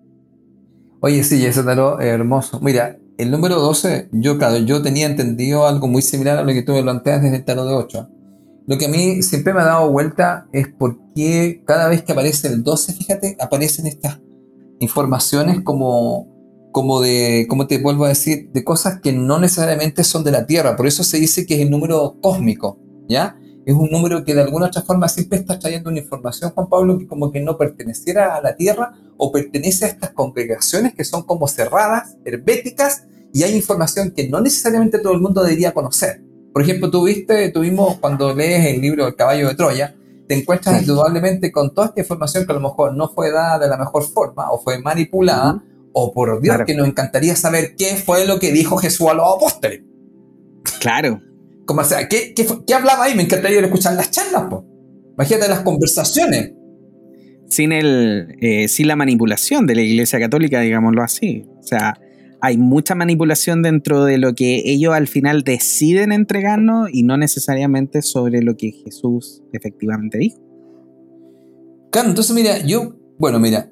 Oye, sí, ese tarot es hermoso. Mira, el número 12, yo, claro, yo tenía entendido algo muy similar a lo que tú me planteas desde el tarot de 8. Lo que a mí siempre me ha dado vuelta es por qué cada vez que aparece el 12, fíjate, aparecen estas informaciones como, como de, como te vuelvo a decir, de cosas que no necesariamente son de la Tierra. Por eso se dice que es el número cósmico, ¿ya? Es un número que de alguna otra forma siempre está trayendo una información, Juan Pablo, que como que no perteneciera a la Tierra o pertenece a estas congregaciones que son como cerradas, herméticas, y hay información que no necesariamente todo el mundo debería conocer. Por ejemplo, tú viste, tuvimos cuando lees el libro El caballo de Troya, te encuentras indudablemente con toda esta información que a lo mejor no fue dada de la mejor forma o fue manipulada, o por Dios que nos encantaría saber qué fue lo que dijo Jesús a los apóstoles. Claro. Como, sea, ¿qué, qué, hablaba ahí? Me encantaría escuchar las charlas, pues. Imagínate las conversaciones. Sin, el, eh, sin la manipulación de la Iglesia Católica, digámoslo así. O sea, hay mucha manipulación dentro de lo que ellos al final deciden entregarnos y no necesariamente sobre lo que Jesús efectivamente dijo. Claro, entonces mira, yo, bueno, mira,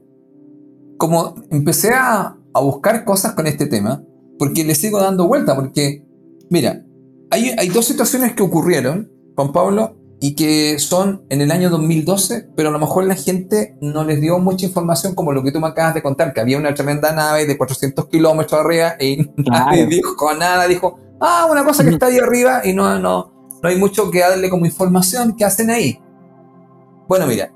como empecé a, buscar cosas con este tema, porque le sigo dando vuelta, porque, mira, hay, hay dos situaciones que ocurrieron, Juan Pablo, y que son en el año 2012, pero a lo mejor la gente no les dio mucha información como lo que tú me acabas de contar, que había una tremenda nave de 400 kilómetros arriba y nadie dijo nada, dijo, ah, una cosa que está ahí arriba y no, no, no hay mucho que darle como información que hacen ahí. Bueno, mira,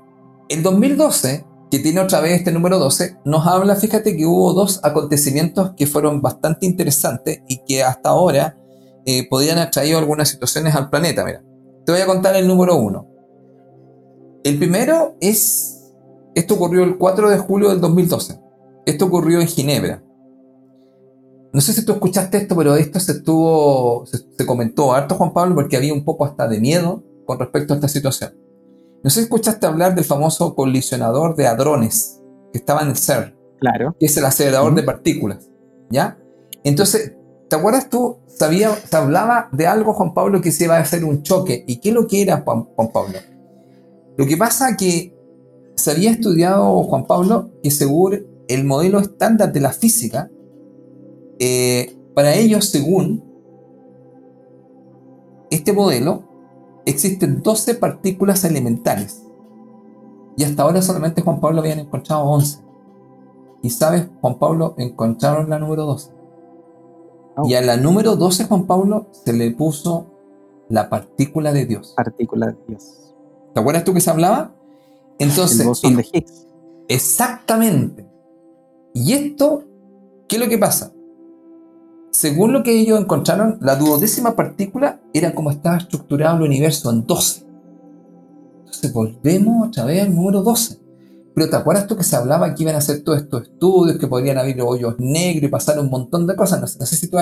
el 2012, que tiene otra vez este número 12, nos habla, fíjate que hubo dos acontecimientos que fueron bastante interesantes y que hasta ahora eh, podían haber traído algunas situaciones al planeta, mira. Te voy a contar el número uno. El primero es, esto ocurrió el 4 de julio del 2012. Esto ocurrió en Ginebra. No sé si tú escuchaste esto, pero esto se estuvo, se, comentó harto, Juan Pablo, porque había un poco hasta de miedo con respecto a esta situación. No sé si escuchaste hablar del famoso colisionador de hadrones que estaba en el CERN. Claro. Que es el acelerador de partículas. ¿Ya? Entonces, ¿Te acuerdas tú? Sabía, se hablaba de algo, Juan Pablo, que se iba a hacer un choque. ¿Y qué lo que era, Juan, Pablo? Lo que pasa que se había estudiado, Juan Pablo, que según el modelo estándar de la física, eh, para ellos, según este modelo, existen 12 partículas elementales. Y hasta ahora solamente Juan Pablo habían encontrado 11. Y sabes, Juan Pablo, encontraron la número 12. Oh. Y a la número 12, Juan Pablo, se le puso la partícula de Dios. Partícula de Dios. ¿Te acuerdas tú que se hablaba? Entonces, el de Higgs. Exactamente. Y esto, ¿qué es lo que pasa? Según lo que ellos encontraron, la duodécima partícula era como estaba estructurado el universo en 12. Entonces volvemos otra vez al número 12. Pero ¿te acuerdas tú que se hablaba que iban a hacer todos estos estudios, que podrían haber hoyos negros y pasar un montón de cosas? No, sé si tú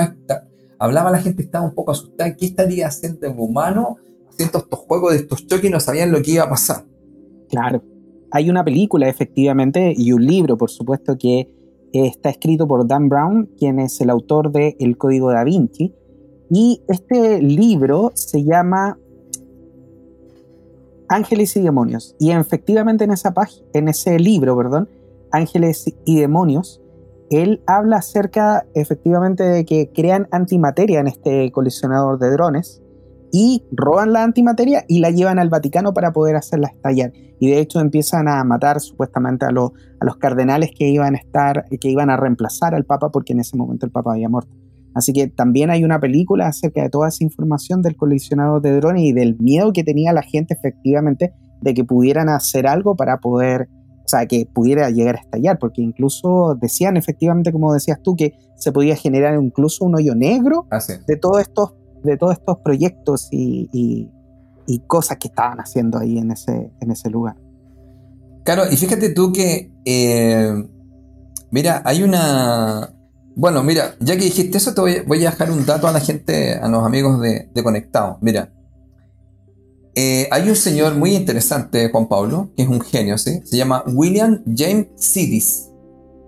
hablaba la gente, estaba un poco asustada. ¿Qué estaría haciendo el humano haciendo estos juegos de estos choques y no sabían lo que iba a pasar? Claro. Hay una película, efectivamente, y un libro, por supuesto, que está escrito por Dan Brown, quien es el autor de El Código da Vinci. Y este libro se llama Ángeles y Demonios. Y efectivamente en, esa en ese libro, perdón, Ángeles y Demonios, él habla acerca efectivamente de que crean antimateria en este colisionador de drones y roban la antimateria y la llevan al Vaticano para poder hacerla estallar. Y de hecho empiezan a matar supuestamente a, a los cardenales que iban a estar, que iban a reemplazar al Papa porque en ese momento el Papa había muerto. Así que también hay una película acerca de toda esa información del colisionador de drones y del miedo que tenía la gente efectivamente de que pudieran hacer algo para poder, o sea, que pudiera llegar a estallar, porque incluso decían efectivamente, como decías tú, que se podía generar incluso un hoyo negro ah, de todos estos de todos estos proyectos y, cosas que estaban haciendo ahí en ese, en ese lugar. Claro, y fíjate tú que, eh, mira, hay una... Bueno, mira, ya que dijiste eso, te voy, a dejar un dato a la gente, a los amigos de, de Conectado. Mira, eh, hay un señor muy interesante, Juan Pablo, que es un genio, ¿sí? Se llama William James Sidis.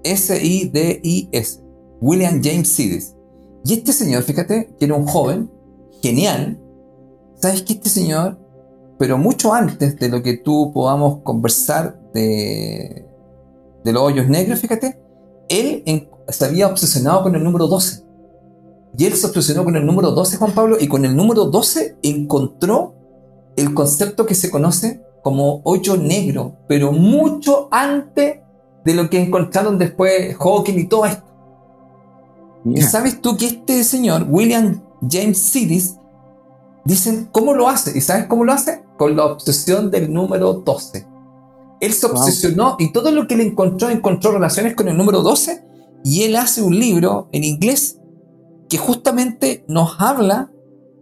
S-I-D-I-S. William James Sidis. Y este señor, fíjate, era un joven genial. ¿Sabes que este señor, pero mucho antes de lo que tú podamos conversar de, de los hoyos negros, fíjate, él se había obsesionado con el número 12. Y él se obsesionó con el número 12, Juan Pablo, y con el número 12 encontró el concepto que se conoce como hoyo negro, pero mucho antes de lo que encontraron después Hawking y todo esto. Y sabes tú que este señor, William James Sidis, dicen cómo lo hace. ¿Y sabes cómo lo hace? Con la obsesión del número 12. Él se obsesionó y todo lo que le encontró, encontró relaciones con el número 12. Y él hace un libro en inglés que justamente nos habla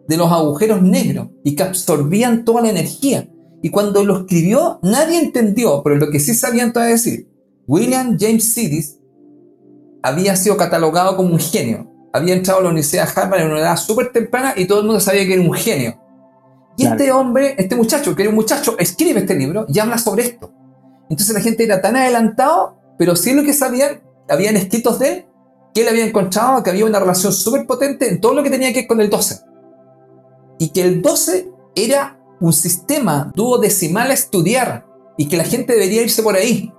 de los agujeros negros y que absorbían toda la energía. Y cuando lo escribió, nadie entendió, pero lo que sí sabían todavía decir, William James Sidis había sido catalogado como un genio había entrado a la Universidad de Harvard en una edad súper temprana y todo el mundo sabía que era un genio. Y este hombre, este muchacho, que era un muchacho, escribe este libro y habla sobre esto. Entonces la gente era tan adelantado, pero sí lo que sabían, habían escritos de él, que él había encontrado que había una relación súper potente en todo lo que tenía que ver con el 12. Y que el 12 era un sistema duodecimal a estudiar y que la gente debería irse por ahí.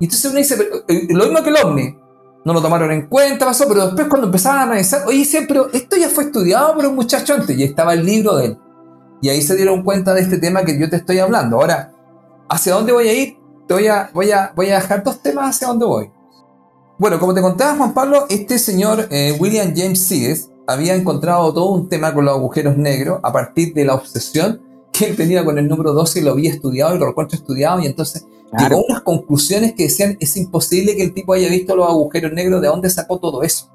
Y entonces uno dice, eh, lo mismo que el ovni, no lo tomaron en cuenta, pasó, pero después cuando empezaban a analizar, oye, dicen, pero esto ya fue estudiado por un muchacho antes, y estaba el libro de él. Y ahí se dieron cuenta de este tema que yo te estoy hablando. Ahora, ¿hacia dónde voy a ir? Te voy a, voy a, voy a dejar dos temas hacia dónde voy. Bueno, como te contaba Juan Pablo, este señor eh, William James Sears había encontrado todo un tema con los agujeros negros a partir de la obsesión que él tenía con el número 12 y lo había estudiado y lo recontra estudiado y entonces Llegó a unas conclusiones que decían, es imposible que el tipo haya visto los agujeros negros, ¿de dónde sacó todo eso?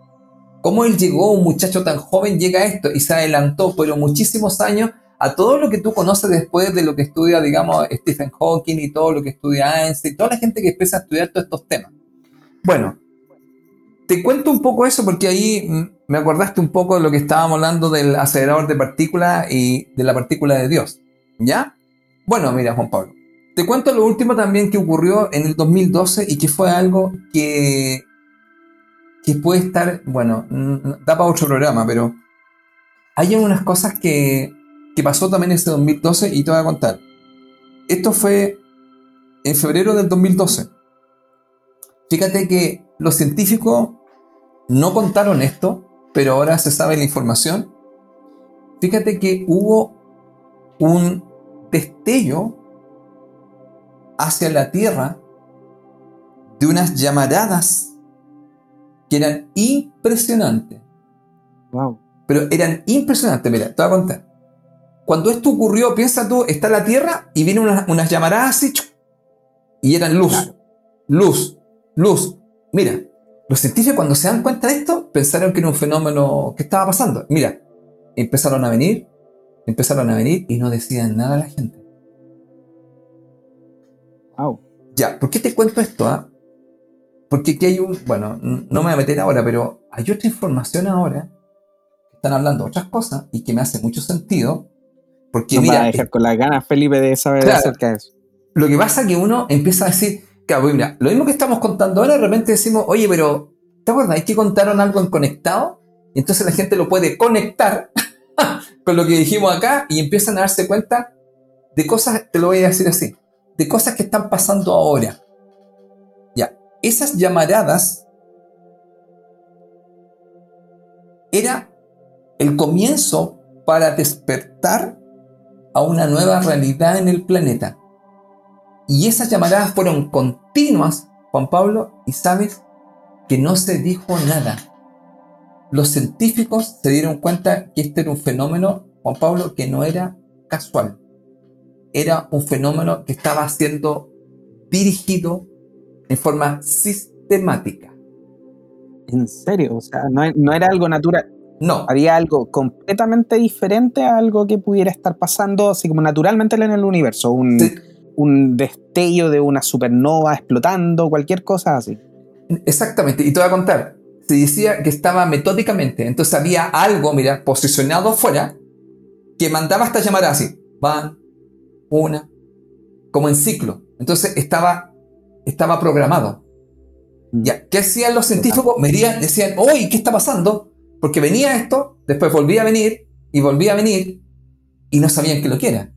¿Cómo él llegó, un muchacho tan joven, llega a esto y se adelantó, pero muchísimos años, a todo lo que tú conoces después de lo que estudia, digamos, Stephen Hawking y todo lo que estudia Einstein, toda la gente que empieza a estudiar todos estos temas? Bueno, te cuento un poco eso porque ahí me acordaste un poco de lo que estábamos hablando del acelerador de partículas y de la partícula de Dios. ¿Ya? Bueno, mira, Juan Pablo. Te cuento lo último también que ocurrió en el 2012 y que fue algo que, que puede estar, bueno, da para otro programa, pero hay algunas cosas que, que pasó también en ese 2012 y te voy a contar. Esto fue en febrero del 2012. Fíjate que los científicos no contaron esto, pero ahora se sabe la información. Fíjate que hubo un destello hacia la tierra de unas llamaradas que eran impresionantes. Wow. Pero eran impresionantes, mira, te voy a contar. Cuando esto ocurrió, piensa tú, está la tierra y vienen unas, unas llamaradas así, y eran luz, luz, luz. Mira, los científicos cuando se dan cuenta de esto, pensaron que era un fenómeno que estaba pasando. Mira, empezaron a venir, empezaron a venir y no decían nada a la gente. Ya, ¿por qué te cuento esto? Ah? Porque aquí hay un, bueno, no me voy a meter ahora, pero hay otra información ahora que están hablando otras cosas y que me hace mucho sentido. Porque mira, dejar con las ganas, Felipe, de saber acerca de eso. Lo que pasa es que uno empieza a decir, pues lo mismo que estamos contando ahora, de repente decimos, oye, pero, ¿te acuerdas? Hay que contaron algo en conectado y entonces la gente lo puede conectar con lo que dijimos acá y empiezan a darse cuenta de cosas, te lo voy a decir así, de cosas que están pasando ahora. Ya, esas llamaradas era el comienzo para despertar a una nueva realidad en el planeta. Y esas llamaradas fueron continuas, Juan Pablo, y sabes que no se dijo nada. Los científicos se dieron cuenta que este era un fenómeno, Juan Pablo, que no era casual. Era un fenómeno que estaba siendo dirigido en forma sistemática. ¿En serio? O sea, no, no era algo natural. No. Había algo completamente diferente a algo que pudiera estar pasando así como naturalmente en el universo. Un, un destello de una supernova explotando, cualquier cosa así. Exactamente, y te voy a contar. Se decía que estaba metódicamente, entonces había algo, mira, posicionado afuera, que mandaba esta llamada así. Van, una, como en ciclo. Entonces estaba, estaba programado. Mm. Ya, ¿qué hacían los científicos? Medían, decían, uy, ¿qué está pasando? Porque venía esto, después volvía a venir, y volvía a venir, y no sabían qué lo que era.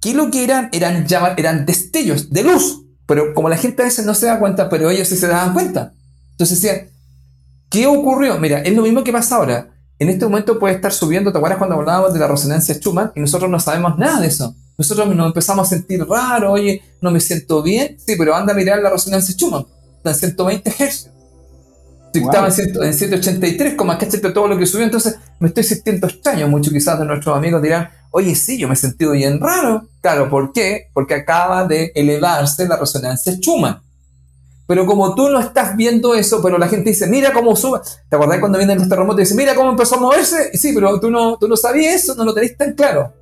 ¿Qué lo que eran? Eran, eran destellos de luz. Pero como la gente a veces no se da cuenta, pero ellos sí se daban cuenta. Entonces decían, ¿qué ocurrió? Mira, es lo mismo que pasa ahora. En este momento puede estar subiendo, ¿te acuerdas cuando hablábamos de la resonancia Schumann? Y nosotros no sabemos nada de eso. Nosotros nos empezamos a sentir raro, oye, no me siento bien. Sí, pero anda a mirar la resonancia Schumann. Está en 120 Hz. Si estaba en, 183, como de todo lo que subió, entonces me estoy sintiendo extraño. Muchos quizás de nuestros amigos dirán, oye, sí, yo me he sentido bien raro. Claro, ¿por qué? Porque acaba de elevarse la resonancia Schumann. Pero como tú no estás viendo eso, pero la gente dice, mira cómo sube. ¿Te acordás cuando vienen los terremotos y dicen, mira cómo empezó a moverse? Sí, pero tú no, tú no sabías eso, no lo tenés tan claro.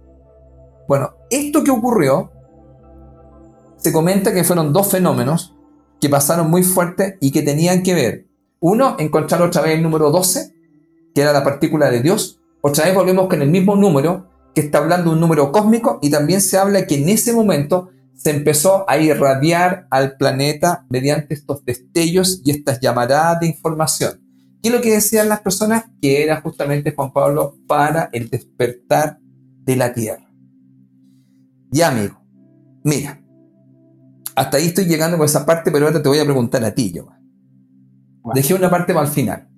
Bueno, esto que ocurrió, se comenta que fueron dos fenómenos que pasaron muy fuertes y que tenían que ver uno, encontrar otra vez el número 12, que era la partícula de Dios. Otra vez volvemos con el mismo número, que está hablando un número cósmico, y también se habla que en ese momento se empezó a irradiar al planeta mediante estos destellos y estas llamaradas de información. ¿Qué es lo que decían las personas? Que era justamente Juan Pablo para el despertar de la Tierra. Ya, amigo, mira, hasta ahí estoy llegando con esa parte, pero ahora te voy a preguntar a ti, Giovanni. Dejé una parte para el final.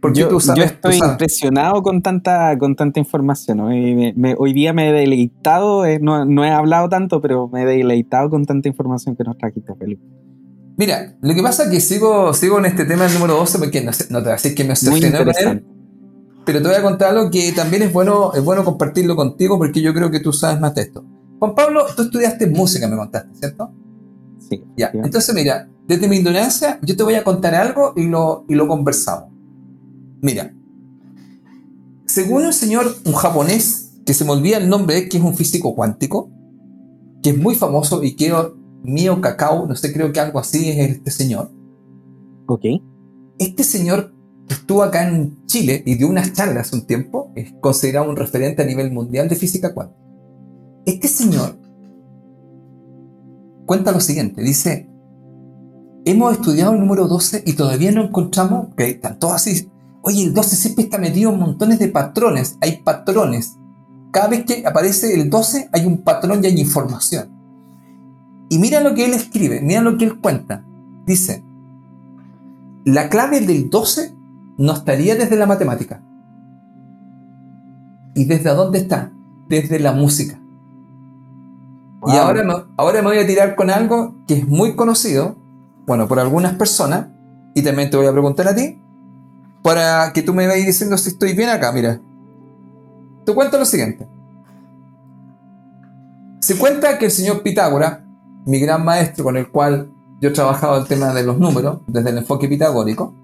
Porque yo, yo estoy impresionado con tanta, con tanta información. Hoy, día me he deleitado, eh, no, he hablado tanto, pero me he deleitado con tanta información que nos trajiste, Felipe. Mira, lo que pasa es que sigo, sigo en este tema del número 12 porque no, te voy a decir que me obsesioné con él, pero te voy a contar algo que también es bueno, es bueno compartirlo contigo porque yo creo que tú sabes más de esto. Juan Pablo, tú estudiaste música, me contaste, ¿cierto? Sí. Ya, entonces mira, desde mi ignorancia, yo te voy a contar algo y lo, y lo conversamos. Mira, según un señor, un japonés, que se me olvida el nombre, que es un físico cuántico, que es muy famoso y que mío cacao, no sé, creo que algo así es este señor. Ok. Este señor estuvo acá en Chile y dio unas charlas un tiempo, es considerado un referente a nivel mundial de física cuántica. Este señor cuenta lo siguiente, dice, hemos estudiado el número 12 y todavía no encontramos que están todos así. Oye, el 12 siempre está metido en montones de patrones. Hay patrones. Cada vez que aparece el 12 hay un patrón y hay información. Y mira lo que él escribe, mira lo que él cuenta. Dice, la clave del 12 no estaría desde la matemática. ¿Y desde dónde está? Desde la música. Y ahora ahora me voy a tirar con algo que es muy conocido, bueno, por algunas personas, y también te voy a preguntar a ti, para que tú me vayas diciendo si estoy bien acá, mira. Te cuento lo siguiente. Se cuenta que el señor Pitágoras, mi gran maestro con el cual yo he trabajado el tema de los números, desde el enfoque pitagórico,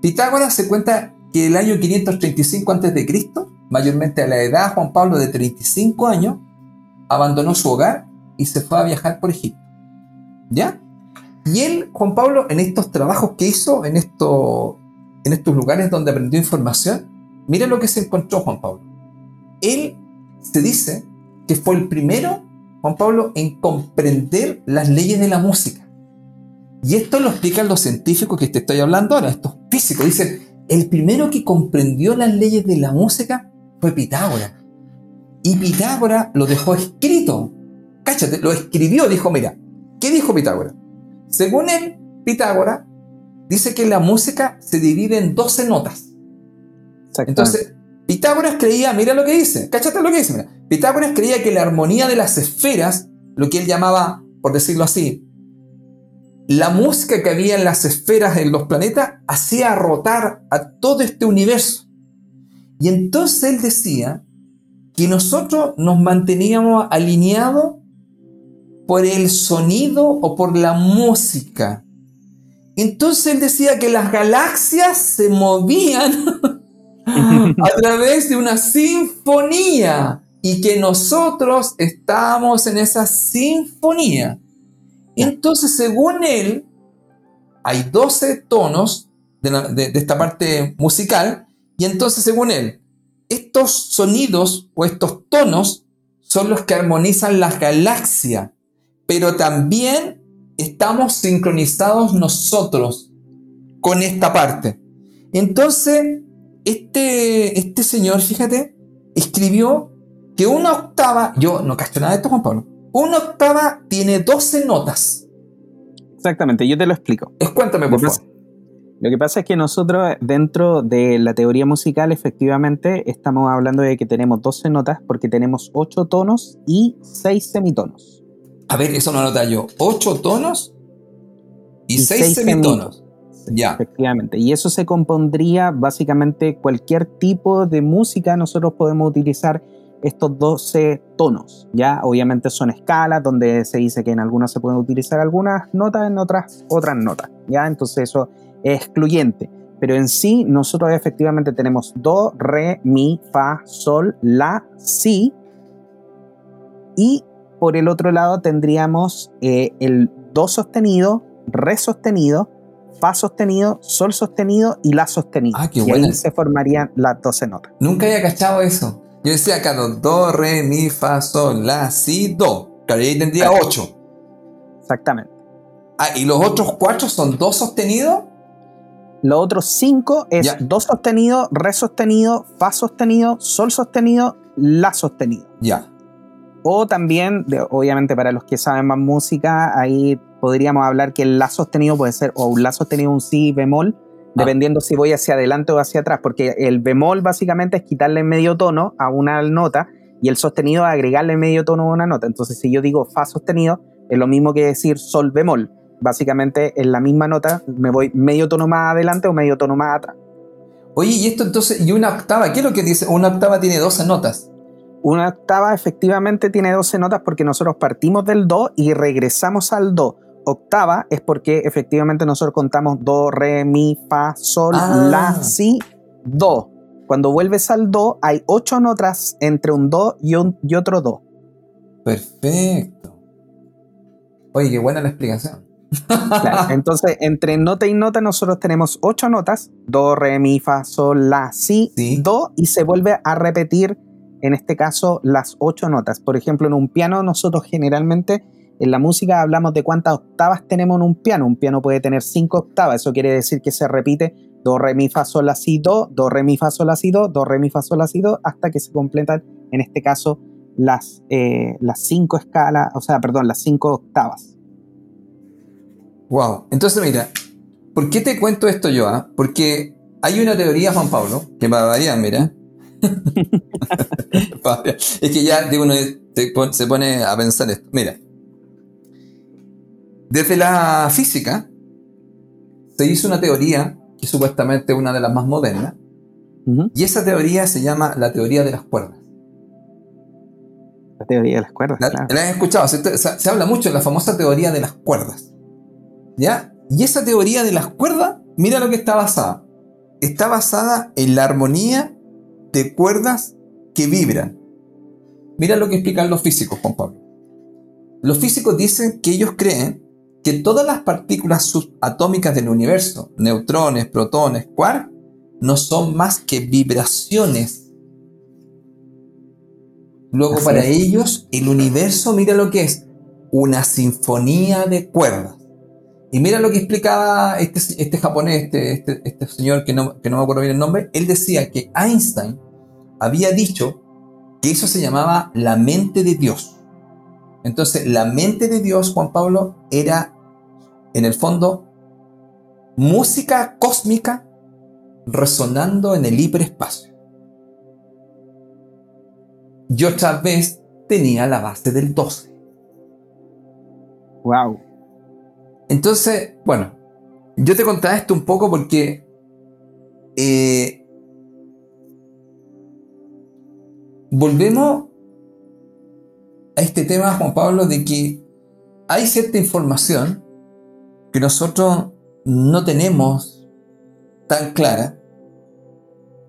Pitágoras se cuenta que el año 535 a.C., mayormente a la edad Juan Pablo de 35 años, abandonó su hogar y se fue a viajar por Egipto. ¿Ya? Y él, Juan Pablo, en estos trabajos que hizo, en, esto, en estos lugares donde aprendió información, mira lo que se encontró Juan Pablo. Él se dice que fue el primero, Juan Pablo, en comprender las leyes de la música. Y esto lo explican los científicos que te estoy hablando ahora, estos físicos. Dicen, el primero que comprendió las leyes de la música fue Pitágoras. Y Pitágoras lo dejó escrito. Cáchate, lo escribió, dijo, mira, ¿qué dijo Pitágoras? Según él, Pitágoras dice que la música se divide en 12 notas. Entonces, Pitágoras creía, mira lo que dice, cáchate lo que dice, mira. Pitágoras creía que la armonía de las esferas, lo que él llamaba, por decirlo así, la música que había en las esferas en los planetas hacía rotar a todo este universo. Y entonces él decía que nosotros nos manteníamos alineados por el sonido o por la música. Entonces él decía que las galaxias se movían a través de una sinfonía y que nosotros estábamos en esa sinfonía. Entonces, según él, hay 12 tonos de, esta parte musical y entonces, según él, estos sonidos o estos tonos son los que armonizan las galaxias, pero también estamos sincronizados nosotros con esta parte. Entonces, este, este señor, fíjate, escribió que una octava, yo no cacho nada de esto, Juan Pablo, una octava tiene 12 notas. Exactamente, yo te lo explico. Es, cuéntame, por favor. Lo que pasa es que nosotros dentro de la teoría musical efectivamente estamos hablando de que tenemos 12 notas porque tenemos 8 tonos y 6 semitonos. A ver, eso no nota yo. 8 tonos y, 6, semitonos. Ya. Efectivamente. Y eso se compondría básicamente cualquier tipo de música nosotros podemos utilizar estos 12 tonos. Ya, obviamente son escalas donde se dice que en algunas se pueden utilizar algunas notas, en otras otras notas. Ya, entonces eso es excluyente. Pero en sí, nosotros efectivamente tenemos do, re, mi, fa, sol, la, si. Y por el otro lado tendríamos eh, el do sostenido, re sostenido, fa sostenido, sol sostenido y la sostenido. Ah, qué y ahí se formarían las 12 notas. Nunca había cachado eso. Yo decía acá do, re, mi, fa, sol, la, si, do. Claro, ahí tendría 8. Exactamente. Ah, ¿y los otros cuatro son do sostenido? Los otros cinco es do sostenido, re sostenido, fa sostenido, sol sostenido, la sostenido. Ya. O también, obviamente para los que saben más música, ahí podríamos hablar que el la sostenido puede ser o un la sostenido, un si bemol, Ah. dependiendo si voy hacia adelante o hacia atrás, porque el bemol básicamente es quitarle medio tono a una nota y el sostenido es agregarle medio tono a una nota. Entonces, si yo digo fa sostenido, es lo mismo que decir sol bemol. Básicamente, en la misma nota me voy medio tono más adelante o medio tono más atrás. Oye, y esto entonces, ¿y una octava? ¿Qué es lo que dice? Una octava tiene 12 notas. Una octava efectivamente tiene 12 notas porque nosotros partimos del do y regresamos al do octava es porque efectivamente nosotros contamos do, re, mi, fa, sol, ah. la, si, do. Cuando vuelves al do, hay ocho notas entre un do y, un, y otro do. Perfecto. Oye, qué buena la explicación. entonces, entre nota y nota nosotros tenemos ocho notas, do, re, mi, fa, sol, la, si, do, y se vuelve a repetir, en este caso, las ocho notas. Por ejemplo, en un piano nosotros generalmente en la música hablamos de cuántas octavas tenemos en un piano. Un piano puede tener cinco octavas. Eso quiere decir que se repite do, re, mi, fa, sol, la, si, do, do, re, mi, fa, sol, la, si, do, do, re, mi, fa, sol, la, si, do, hasta que se completan, en este caso, las, eh, las cinco escalas, o sea, perdón, las cinco octavas. Wow. Entonces, mira, ¿por qué te cuento esto yo? Ah? Porque hay una teoría, Juan Pablo, que va a variar, mira. Es que ya uno se pone a pensar esto. Mira, desde la física se hizo una teoría que es supuestamente una de las más modernas, y esa teoría se llama la teoría de las cuerdas. La teoría de las cuerdas. La, claro. la han escuchado, se, habla mucho de la famosa teoría de las cuerdas. ¿Ya? Y esa teoría de las cuerdas, mira lo que está basada. Está basada en la armonía de cuerdas que vibran. Mira lo que explican los físicos, Juan Pablo. Los físicos dicen que ellos creen que todas las partículas subatómicas del universo, neutrones, protones, quark, no son más que vibraciones. Luego para ellos el universo, mira lo que es, una sinfonía de cuerdas. Y mira lo que explicaba este, este japonés, este, este, este señor que no, que no me acuerdo bien el nombre, él decía que Einstein había dicho que eso se llamaba la mente de Dios. Entonces, la mente de Dios, Juan Pablo, era, en el fondo, música cósmica resonando en el hiperespacio. Y otra vez tenía la base del 12. Wow. Entonces, bueno, yo te contaba esto un poco porque eh, volvemos a este tema, Juan Pablo, de que hay cierta información que nosotros no tenemos tan clara.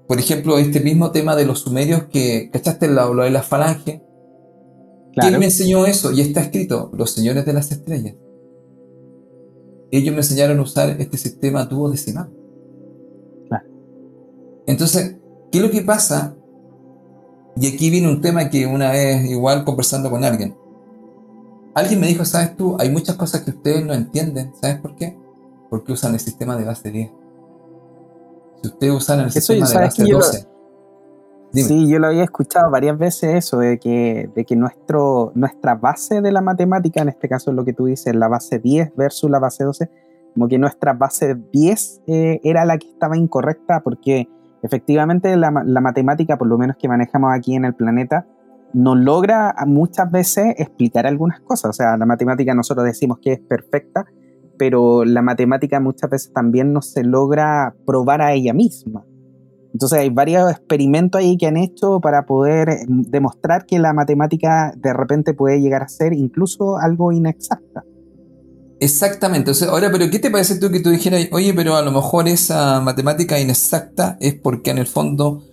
Por ejemplo, este mismo tema de los sumerios que, ¿cachaste lo, lo de la falange? ¿Quién me enseñó eso? Y está escrito, los señores de las estrellas. Ellos me enseñaron a usar este sistema tubo decimal. Entonces, ¿qué es lo que pasa? Y aquí viene un tema que una vez igual conversando con alguien. Alguien me dijo, ¿sabes tú? Hay muchas cosas que ustedes no entienden. ¿Sabes por qué? Porque usan el sistema de base 10. Si ustedes usan el sistema de base 12. Sí, yo lo había escuchado varias veces eso, de que, de que nuestro, nuestra base de la matemática, en este caso lo que tú dices, la base 10 versus la base 12, como que nuestra base 10 eh, era la que estaba incorrecta porque efectivamente la, matemática, por lo menos que manejamos aquí en el planeta, no logra muchas veces explicar algunas cosas. O sea, la matemática nosotros decimos que es perfecta, pero la matemática muchas veces también no se logra probar a ella misma. Entonces hay varios experimentos ahí que han hecho para poder demostrar que la matemática de repente puede llegar a ser incluso algo inexacta. Exactamente. ahora, pero ¿qué te parece tú que tú dijeras, oye, pero a lo mejor esa matemática inexacta es porque en el fondo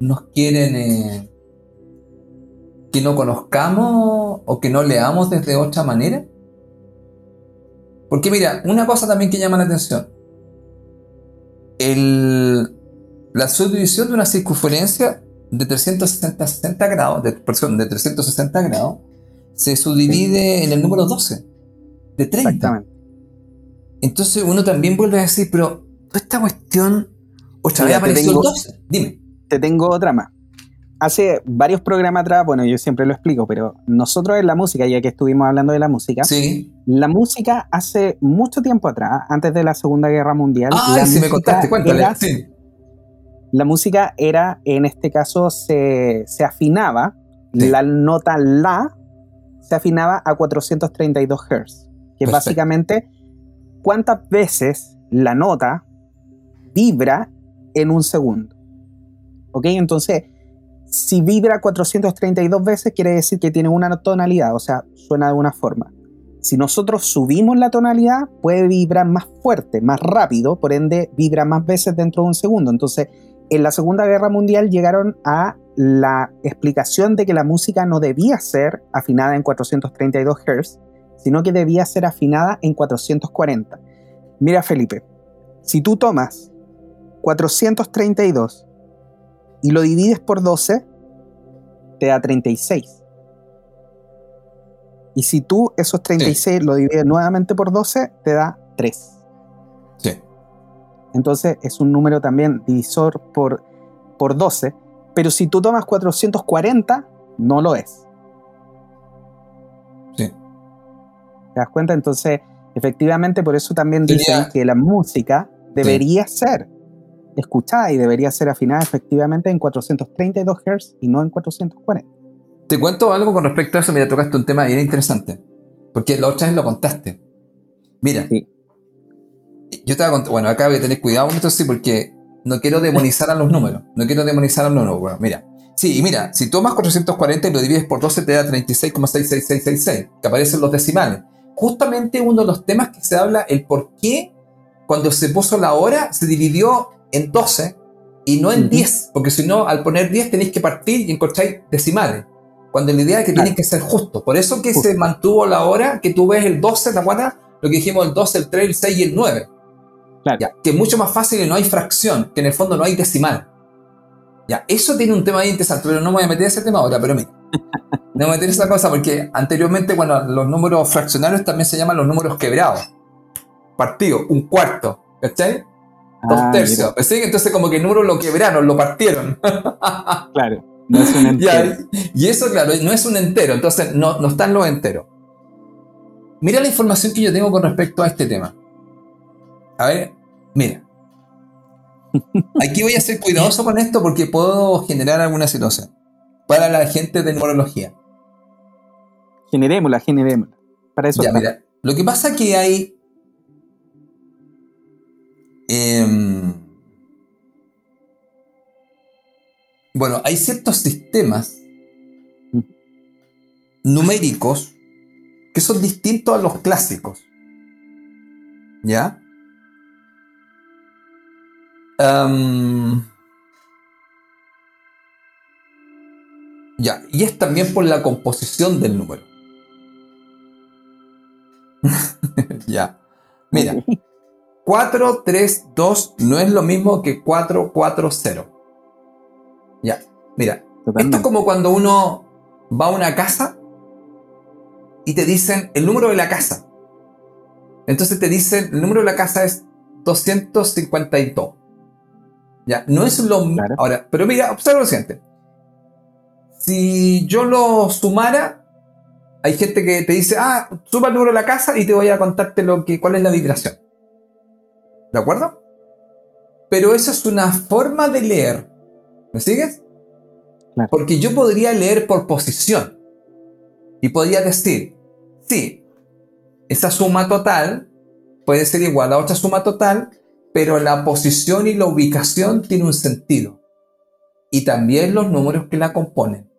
nos quieren eh, que no conozcamos o que no leamos desde otra manera? Porque mira, una cosa también que llama la atención. La subdivisión de una circunferencia de 360 grados, de, de 360 grados, se subdivide en el número 12 de 30. Entonces uno también vuelve a decir, pero esta cuestión otra vez apareció el 12. Dime. Te tengo otra más. Hace varios programas atrás, bueno, yo siempre lo explico, pero nosotros en la música, ya que estuvimos hablando de la música, sí. la música hace mucho tiempo atrás, antes de la Segunda Guerra Mundial. Ah, sí, me contaste, cuéntale. sí. La música era, en este caso, se, afinaba, la nota La se afinaba a 432 Hz que básicamente cuántas veces la nota vibra en un segundo. ¿Ok? Entonces, si vibra 432 veces, quiere decir que tiene una tonalidad, o sea, suena de una forma. Si nosotros subimos la tonalidad, puede vibrar más fuerte, más rápido, por ende vibra más veces dentro de un segundo. Entonces, en la Segunda Guerra Mundial llegaron a la explicación de que la música no debía ser afinada en 432 Hz, sino que debía ser afinada en 440. Mira Felipe, si tú tomas 432 y lo divides por 12, te da 36. Y si tú esos 36 lo divides nuevamente por 12, te da 3. Sí. Entonces es un número también divisor por, por 12. Pero si tú tomas 440, no lo es. ¿Te das cuenta? Entonces, efectivamente, por eso también dicen que la música debería ser escuchada y debería ser afinada efectivamente en 432 Hz y no en 440. Te cuento algo con respecto a eso. Mira, tocaste un tema bien interesante. Porque la otra vez lo contaste. Mira. Yo te voy a contar. Bueno, acá voy a tener cuidado con esto, sí, porque no quiero demonizar a los números. No quiero demonizar a los números. Bueno, mira. Sí, y mira, si tomas 440 y lo divides por 12 te da 36,66666, que aparecen los decimales justamente uno de los temas que se habla, el por qué cuando se puso la hora se dividió en 12 y no en 10, porque si no, al poner 10 tenéis que partir y encontráis decimales. Cuando la idea es que tiene que ser justo. Por eso que se mantuvo la hora, que tú ves el 12, ¿te acuerdas? Lo que dijimos, el 12, el 3, el 6 y el 9. Ya, que es mucho más fácil y no hay fracción, que en el fondo no hay decimal. Ya, eso tiene un tema ahí interesante, pero no me voy a meter ese tema ahora, pero mira. No me meter esa cosa porque anteriormente, bueno, los números fraccionarios también se llaman los números quebrados. Partido, un cuarto, ¿cachai? Dos ah, tercios. ¿sí? Entonces como que el número lo quebraron, lo partieron. claro. No es un entero. y eso, claro, no es un entero, entonces no, no está en lo entero. Mira la información que yo tengo con respecto a este tema. A ver, mira. Aquí voy a ser cuidadoso con esto porque puedo generar alguna situación para la gente de numerología. Generémosla, generémosla. Para eso. Ya, mira, lo que pasa es que hay. Em, bueno, hay ciertos sistemas numéricos que son distintos a los clásicos. ¿Ya? Ya, y es también por la composición del número. ya. Mira, 4, 3, 2 no es lo mismo que 4, 4, 0. Ya, mira. Esto es como cuando uno va a una casa y te dicen el número de la casa. Entonces te dicen el número de la casa es 252. Ya, no es lo mismo. Ahora, pero mira, observa lo siguiente. Si yo lo sumara, hay gente que te dice, ah, suma el número de la casa y te voy a contarte lo que, cuál es la vibración. ¿De acuerdo? Pero eso es una forma de leer. ¿Me sigues? Porque yo podría leer por posición. Y podría decir, sí, esa suma total puede ser igual a otra suma total, pero la posición y la ubicación tiene un sentido. Y también los números que la componen.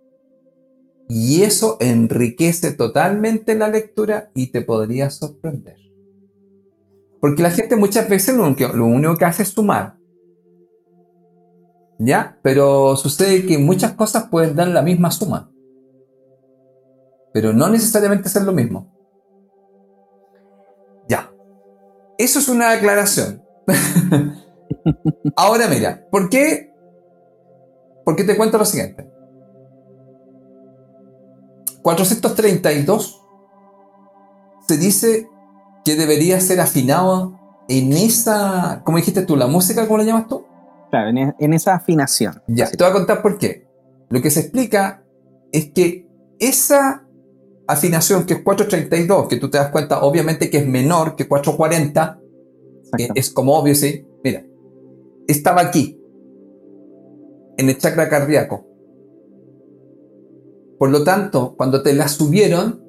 Y eso enriquece totalmente la lectura y te podría sorprender. Porque la gente muchas veces lo único, que hace es sumar. ¿Ya? Pero sucede que muchas cosas pueden dar la misma suma pero no necesariamente ser lo mismo. Ya. Eso es una aclaración. Ahora mira, ¿por qué? ¿Por qué te cuento lo siguiente? 432 se dice que debería ser afinado en esa, ¿cómo dijiste tú? ¿La música? ¿Cómo la llamas tú? Claro, en, en esa afinación. Ya, te voy a contar por qué. Lo que se explica es que esa afinación que es 432, que tú te das cuenta obviamente que es menor que 440, que es como obvio, ¿sí? Mira, estaba aquí, en el chakra cardíaco. Por lo tanto, cuando te la subieron,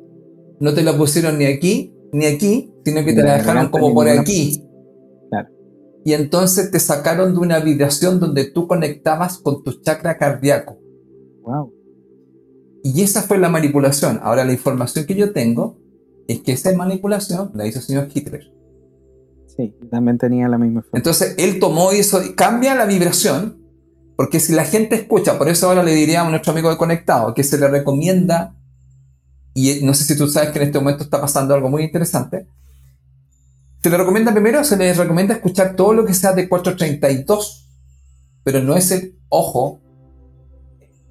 no te la pusieron ni aquí ni aquí, sino que te la dejaron como por aquí. Y entonces te sacaron de una vibración donde tú conectabas con tu chakra cardíaco. Wow. Y esa fue la manipulación. Ahora la información que yo tengo es que esa manipulación la hizo el señor Hitler. Sí, también tenía la misma forma. Entonces él tomó eso, cambia la vibración, porque si la gente escucha, por eso ahora le diría a nuestro amigo de Conectado que se le recomienda, y no sé si tú sabes que en este momento está pasando algo muy interesante, se le recomienda primero, se le recomienda escuchar todo lo que sea de 432, pero no es el ojo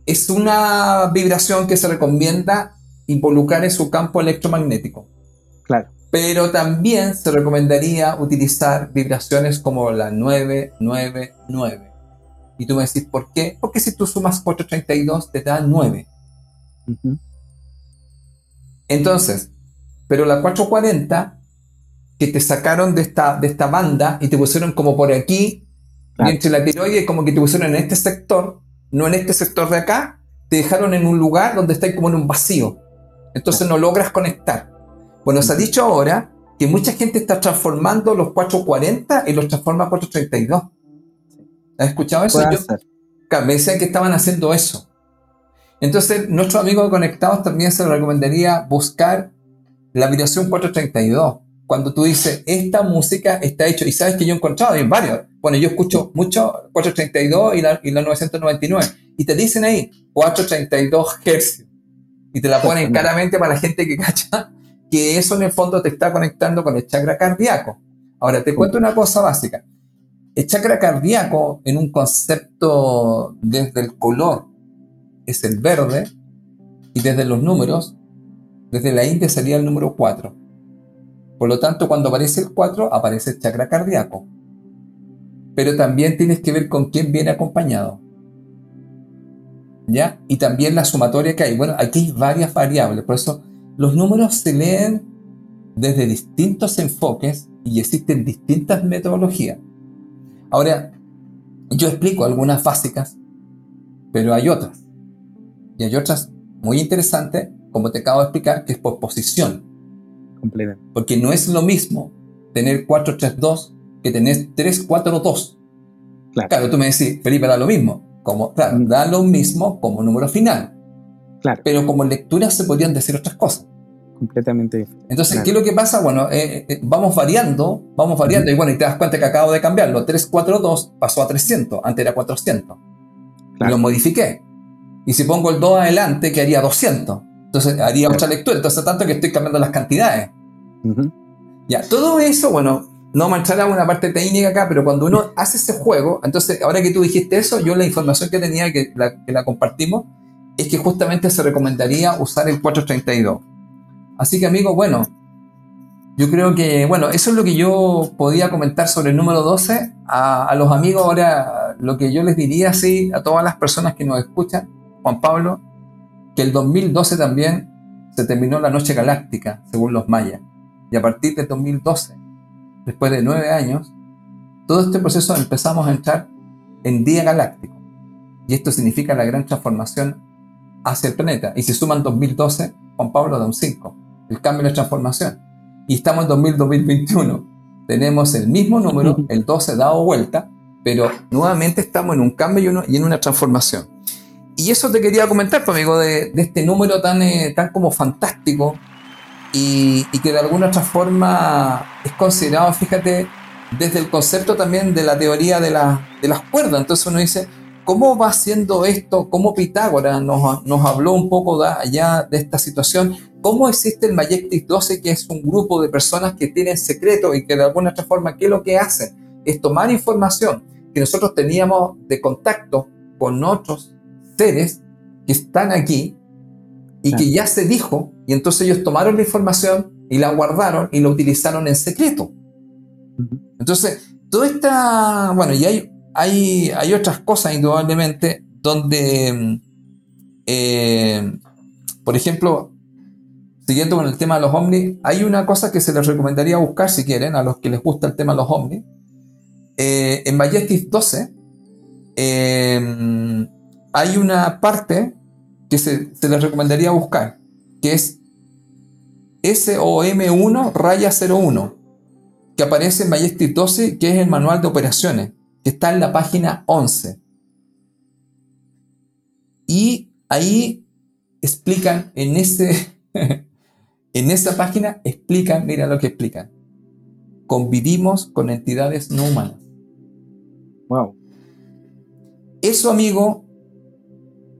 es una vibración que se recomienda involucrar en su campo electromagnético. Claro. Pero también se recomendaría utilizar vibraciones como la 999. Y tú me decís, ¿por qué? Porque si tú sumas 432 te da 9. Entonces, pero la 440 que te sacaron de esta, de esta banda y te pusieron como por aquí, y entre la tiroides como que te pusieron en este sector, no en este sector de acá, te dejaron en un lugar donde estáis como en un vacío. Entonces no logras conectar. Bueno, se ha dicho ahora que mucha gente está transformando los 440 y los transforma a 432. ¿Has escuchado eso? me decían que estaban haciendo eso. Entonces, nuestros amigos conectados también se recomendaría buscar la vibración 432 cuando tú dices, esta música está hecha, y sabes que yo he encontrado en varios, bueno, yo escucho mucho 432 y la, y la 999, y te dicen ahí 432 Hz, y te la ponen claramente para la gente que cacha, que eso en el fondo te está conectando con el chakra cardíaco. Ahora, te cuento una cosa básica. El chakra cardíaco, en un concepto desde el color, es el verde, y desde los números, desde la India sería el número 4. Por lo tanto, cuando aparece el 4, aparece el chakra cardíaco. Pero también tienes que ver con quién viene acompañado. ¿ya? Y también la sumatoria que hay. Bueno, aquí hay varias variables, por eso los números se leen desde distintos enfoques y existen distintas metodologías. Ahora, yo explico algunas básicas, pero hay otras. Y hay otras muy interesantes, como te acabo de explicar, que es por posición. Porque no es lo mismo tener 4-3-2 que tener 3-4-2. Claro. claro, tú me decís, Felipe, da lo mismo. Como, claro, da lo mismo como número final. Claro. Pero como lectura se podrían decir otras cosas completamente diferente. Entonces, ¿qué es lo que pasa? Bueno, eh, eh, vamos variando, vamos variando, y bueno, y te das cuenta que acabo de cambiarlo. 342 pasó a 300, antes era 400. Y lo modifiqué. Y si pongo el 2 adelante, que haría 200. Entonces haría otra lectura. Entonces, tanto que estoy cambiando las cantidades. Ya, todo eso, bueno, no marchará una parte técnica acá, pero cuando uno hace ese juego, entonces, ahora que tú dijiste eso, yo la información que tenía, que la, que la compartimos, es que justamente se recomendaría usar el 432. Así que amigos, bueno, yo creo que, bueno, eso es lo que yo podía comentar sobre el número 12. A, los amigos ahora, lo que yo les diría, así, a todas las personas que nos escuchan, Juan Pablo, que el 2012 también se terminó la noche galáctica, según los mayas. Y a partir del 2012, después de nueve años, todo este proceso empezamos a entrar en día galáctico. Y esto significa la gran transformación hacia el planeta. Y si suman 2012, Juan Pablo da un 5 el cambio y la transformación. Y estamos en 2021. Tenemos el mismo número, el 12 dado vuelta, pero nuevamente estamos en un cambio y, en una transformación. Y eso te quería comentar, pues, amigo, de, este número tan, eh, tan como fantástico y, que de alguna otra forma es considerado, fíjate, desde el concepto también de la teoría de, de las cuerdas. Entonces uno dice, ¿cómo va siendo esto? ¿Cómo Pitágoras nos, nos habló un poco de allá de esta situación? ¿Cómo existe el Majestic 12, que es un grupo de personas que tienen secreto y que de alguna otra forma, ¿qué es lo que hacen? Es tomar información que nosotros teníamos de contacto con otros seres que están aquí y que ya se dijo, y entonces ellos tomaron la información y la guardaron y la utilizaron en secreto. Entonces, toda esta, bueno, y hay, hay, hay otras cosas indudablemente donde, eh, por ejemplo, siguiendo con el tema de los ovnis, hay una cosa que se les recomendaría buscar si quieren, a los que les gusta el tema de los ovnis. Eh, en Majestic 12 em, hay una parte que se, les recomendaría buscar, que es SOM1 raya 01, que aparece en Majestic 12, que es el manual de operaciones, que está en la página 11. Y ahí explican en ese En esta página explican, mira lo que explican. Convivimos con entidades no humanas. Wow. Eso, amigo,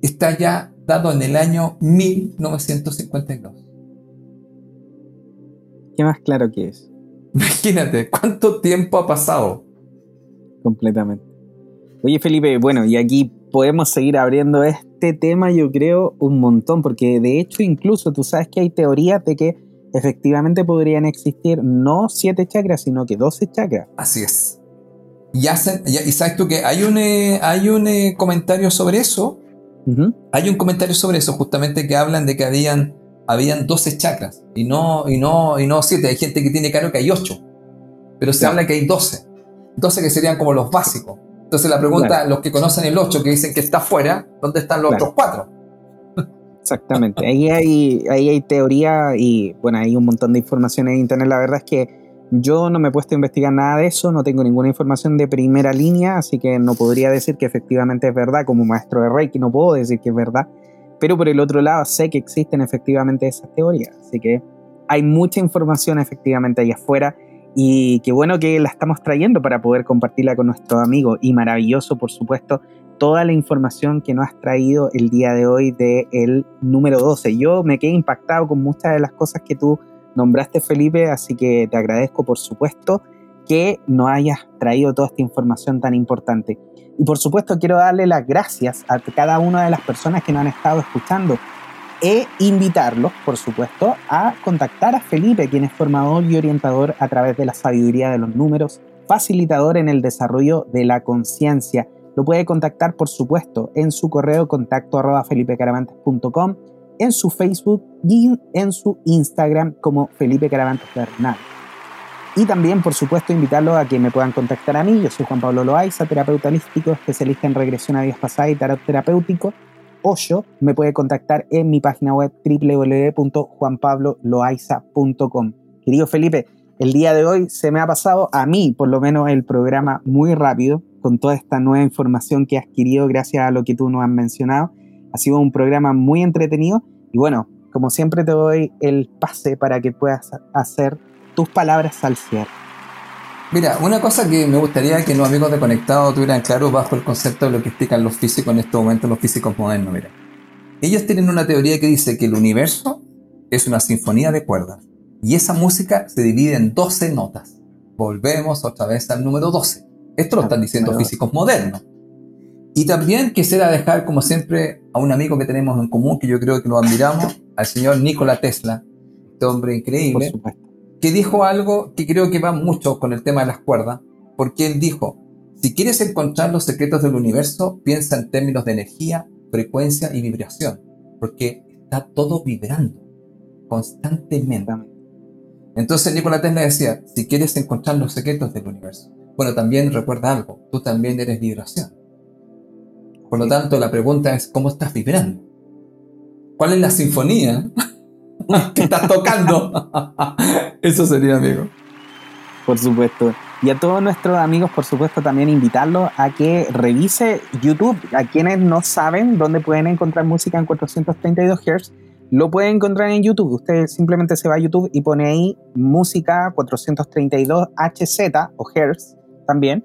está ya dado en el año 1952. ¿Qué más claro que es? Imagínate, ¿cuánto tiempo ha pasado? Completamente. Oye, Felipe, bueno, y aquí podemos seguir abriendo este tema, yo creo, un montón, porque de hecho incluso tú sabes que hay teorías de que efectivamente podrían existir no siete chakras, sino que doce chakras. Así es. Y, hacen, y sabes tú que hay un, eh, hay un eh, comentario sobre eso. Hay un comentario sobre eso, justamente que hablan de que habían, habían 12 chakras y no, y, no, y no 7. Hay gente que tiene claro que hay 8, pero se habla que hay 12. 12 que serían como los básicos. Entonces la pregunta, los que conocen el 8, que dicen que está fuera, ¿dónde están los otros 4? Exactamente, ahí hay, ahí hay teoría y bueno, hay un montón de información en internet. La verdad es que yo no me he puesto a investigar nada de eso, no tengo ninguna información de primera línea, así que no podría decir que efectivamente es verdad. Como maestro de Reiki no puedo decir que es verdad, pero por el otro lado sé que existen efectivamente esas teorías, así que hay mucha información efectivamente allá afuera y qué bueno que la estamos trayendo para poder compartirla con nuestro amigo y maravilloso, por supuesto, toda la información que nos has traído el día de hoy del el número 12. Yo me quedé impactado con muchas de las cosas que tú nombraste, Felipe, así que te agradezco, por supuesto, que nos hayas traído toda esta información tan importante. Y por supuesto quiero darle las gracias a cada una de las personas que nos han estado escuchando e invitarlos, por supuesto, a contactar a Felipe, quien es formador y orientador a través de la sabiduría de los números, facilitador en el desarrollo de la conciencia lo puede contactar, por supuesto, en su correo contacto arroba felipecaravantes.com, en su Facebook y en su Instagram como Felipe Caravantes Bernal. Y también, por supuesto, invitarlo a que me puedan contactar a mí. Yo soy Juan Pablo Loaiza, terapeuta holístico, especialista en regresión a vidas pasadas y tarot terapéutico. O yo me puede contactar en mi página web www.juanpabloloaiza.com. Querido Felipe, el día de hoy se me ha pasado a mí, por lo menos, el programa muy rápido, con toda esta nueva información que he adquirido gracias a lo que tú nos has mencionado. Ha sido un programa muy entretenido y bueno, como siempre te doy el pase para que puedas hacer tus palabras al cierre. Mira, una cosa que me gustaría que los amigos de Conectado tuvieran claro bajo el concepto de lo que explican los físicos en este momento, los físicos modernos, mira. Ellos tienen una teoría que dice que el universo es una sinfonía de cuerdas y esa música se divide en 12 notas. Volvemos otra vez al número 12. Esto lo están diciendo físicos modernos. Y también quisiera dejar, como siempre, a un amigo que tenemos en común, que yo creo que lo admiramos, al señor Nikola Tesla, este hombre increíble, que dijo algo que creo que va mucho con el tema de las cuerdas, porque él dijo, si quieres encontrar los secretos del universo, piensa en términos de energía, frecuencia y vibración, porque está todo vibrando constantemente. Entonces Nikola Tesla decía, si quieres encontrar los secretos del universo, bueno, también recuerda algo, tú también eres vibración. Por lo tanto, la pregunta es, ¿cómo estás vibrando? ¿Cuál es la sinfonía que estás tocando? Eso sería, amigo. Por supuesto. Y a todos nuestros amigos, por supuesto, también invitarlos a que revise YouTube. A quienes no saben dónde pueden encontrar música en 432 Hz, lo pueden encontrar en YouTube. Usted simplemente se va a YouTube y pone ahí música 432 HZ o Hz también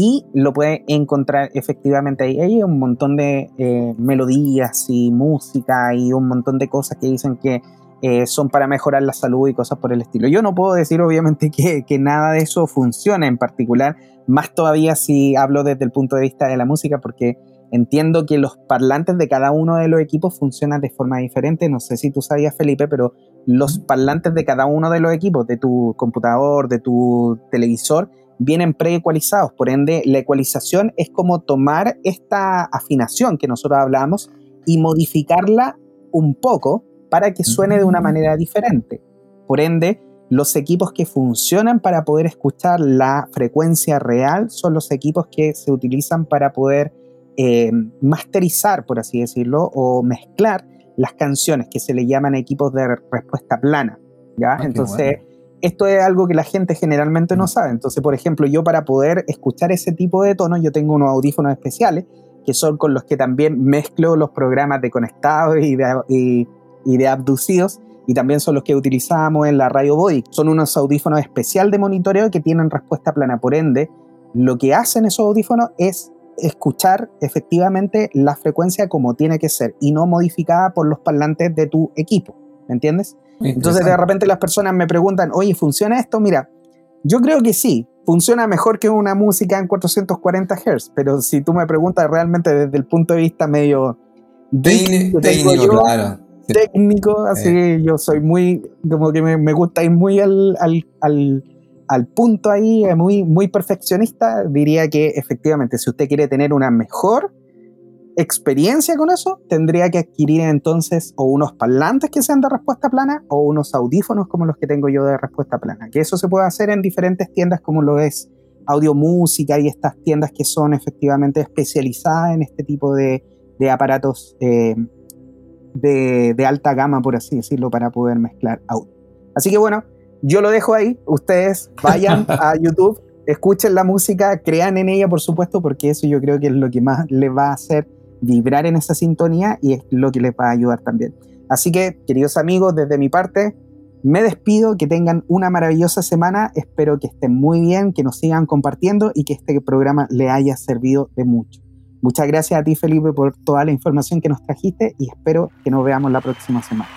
y lo puede encontrar efectivamente ahí. Hay un montón de eh, melodías y música y un montón de cosas que dicen que eh, son para mejorar la salud y cosas por el estilo. Yo no puedo decir obviamente que, que, nada de eso funcione en particular, más todavía si hablo desde el punto de vista de la música, porque entiendo que los parlantes de cada uno de los equipos funcionan de forma diferente. No sé si tú sabías, Felipe, pero los parlantes de cada uno de los equipos, de tu computador, de tu televisor, vienen preecualizados. Por ende, la ecualización es como tomar esta afinación que nosotros hablamos y modificarla un poco para que suene de una manera diferente. Por ende, los equipos que funcionan para poder escuchar la frecuencia real son los equipos que se utilizan para poder eh, masterizar, por así decirlo, o mezclar las canciones que se le llaman equipos de respuesta plana. ¿ya? Ah, Entonces, esto es algo que la gente generalmente no mm. sabe. Entonces, por ejemplo, yo para poder escuchar ese tipo de tonos, yo tengo unos audífonos especiales que son con los que también mezclo los programas de conectados y de, y, de abducidos y también son los que utilizamos en la Radio Body. Son unos audífonos especial de monitoreo que tienen respuesta plana. Por ende, lo que hacen esos audífonos es escuchar efectivamente la frecuencia como tiene que ser y no modificada por los parlantes de tu equipo. ¿Me entiendes? Entonces de repente las personas me preguntan, oye, ¿funciona esto? Mira, yo creo que sí, funciona mejor que una música en 440 Hz, pero si tú me preguntas realmente desde el punto de vista medio técnico, claro. Técnico, así que yo soy muy, como que me, gusta ir muy al, al, al, al, punto ahí, muy, muy perfeccionista, diría que efectivamente si usted quiere tener una mejor experiencia con eso, tendría que adquirir entonces o unos parlantes que sean de respuesta plana o unos audífonos como los que tengo yo de respuesta plana. Que eso se puede hacer en diferentes tiendas como lo es Audio Música y estas tiendas que son efectivamente especializadas en este tipo de, aparatos eh, de, de, alta gama, por así decirlo, para poder mezclar audio. Así que bueno, yo lo dejo ahí. Ustedes vayan a YouTube, escuchen la música, crean en ella, por supuesto, porque eso yo creo que es lo que más les va a hacer vibrar en esa sintonía y es lo que les va a ayudar también. Así que, queridos amigos, desde mi parte, me despido, que tengan una maravillosa semana, espero que estén muy bien, que nos sigan compartiendo y que este programa le haya servido de mucho. Muchas gracias a ti, Felipe, por toda la información que nos trajiste y espero que nos veamos la próxima semana.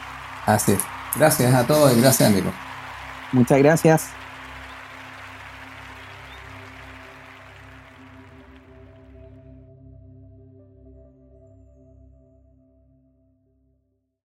Así es. Gracias a todos y gracias, amigo. Muchas gracias.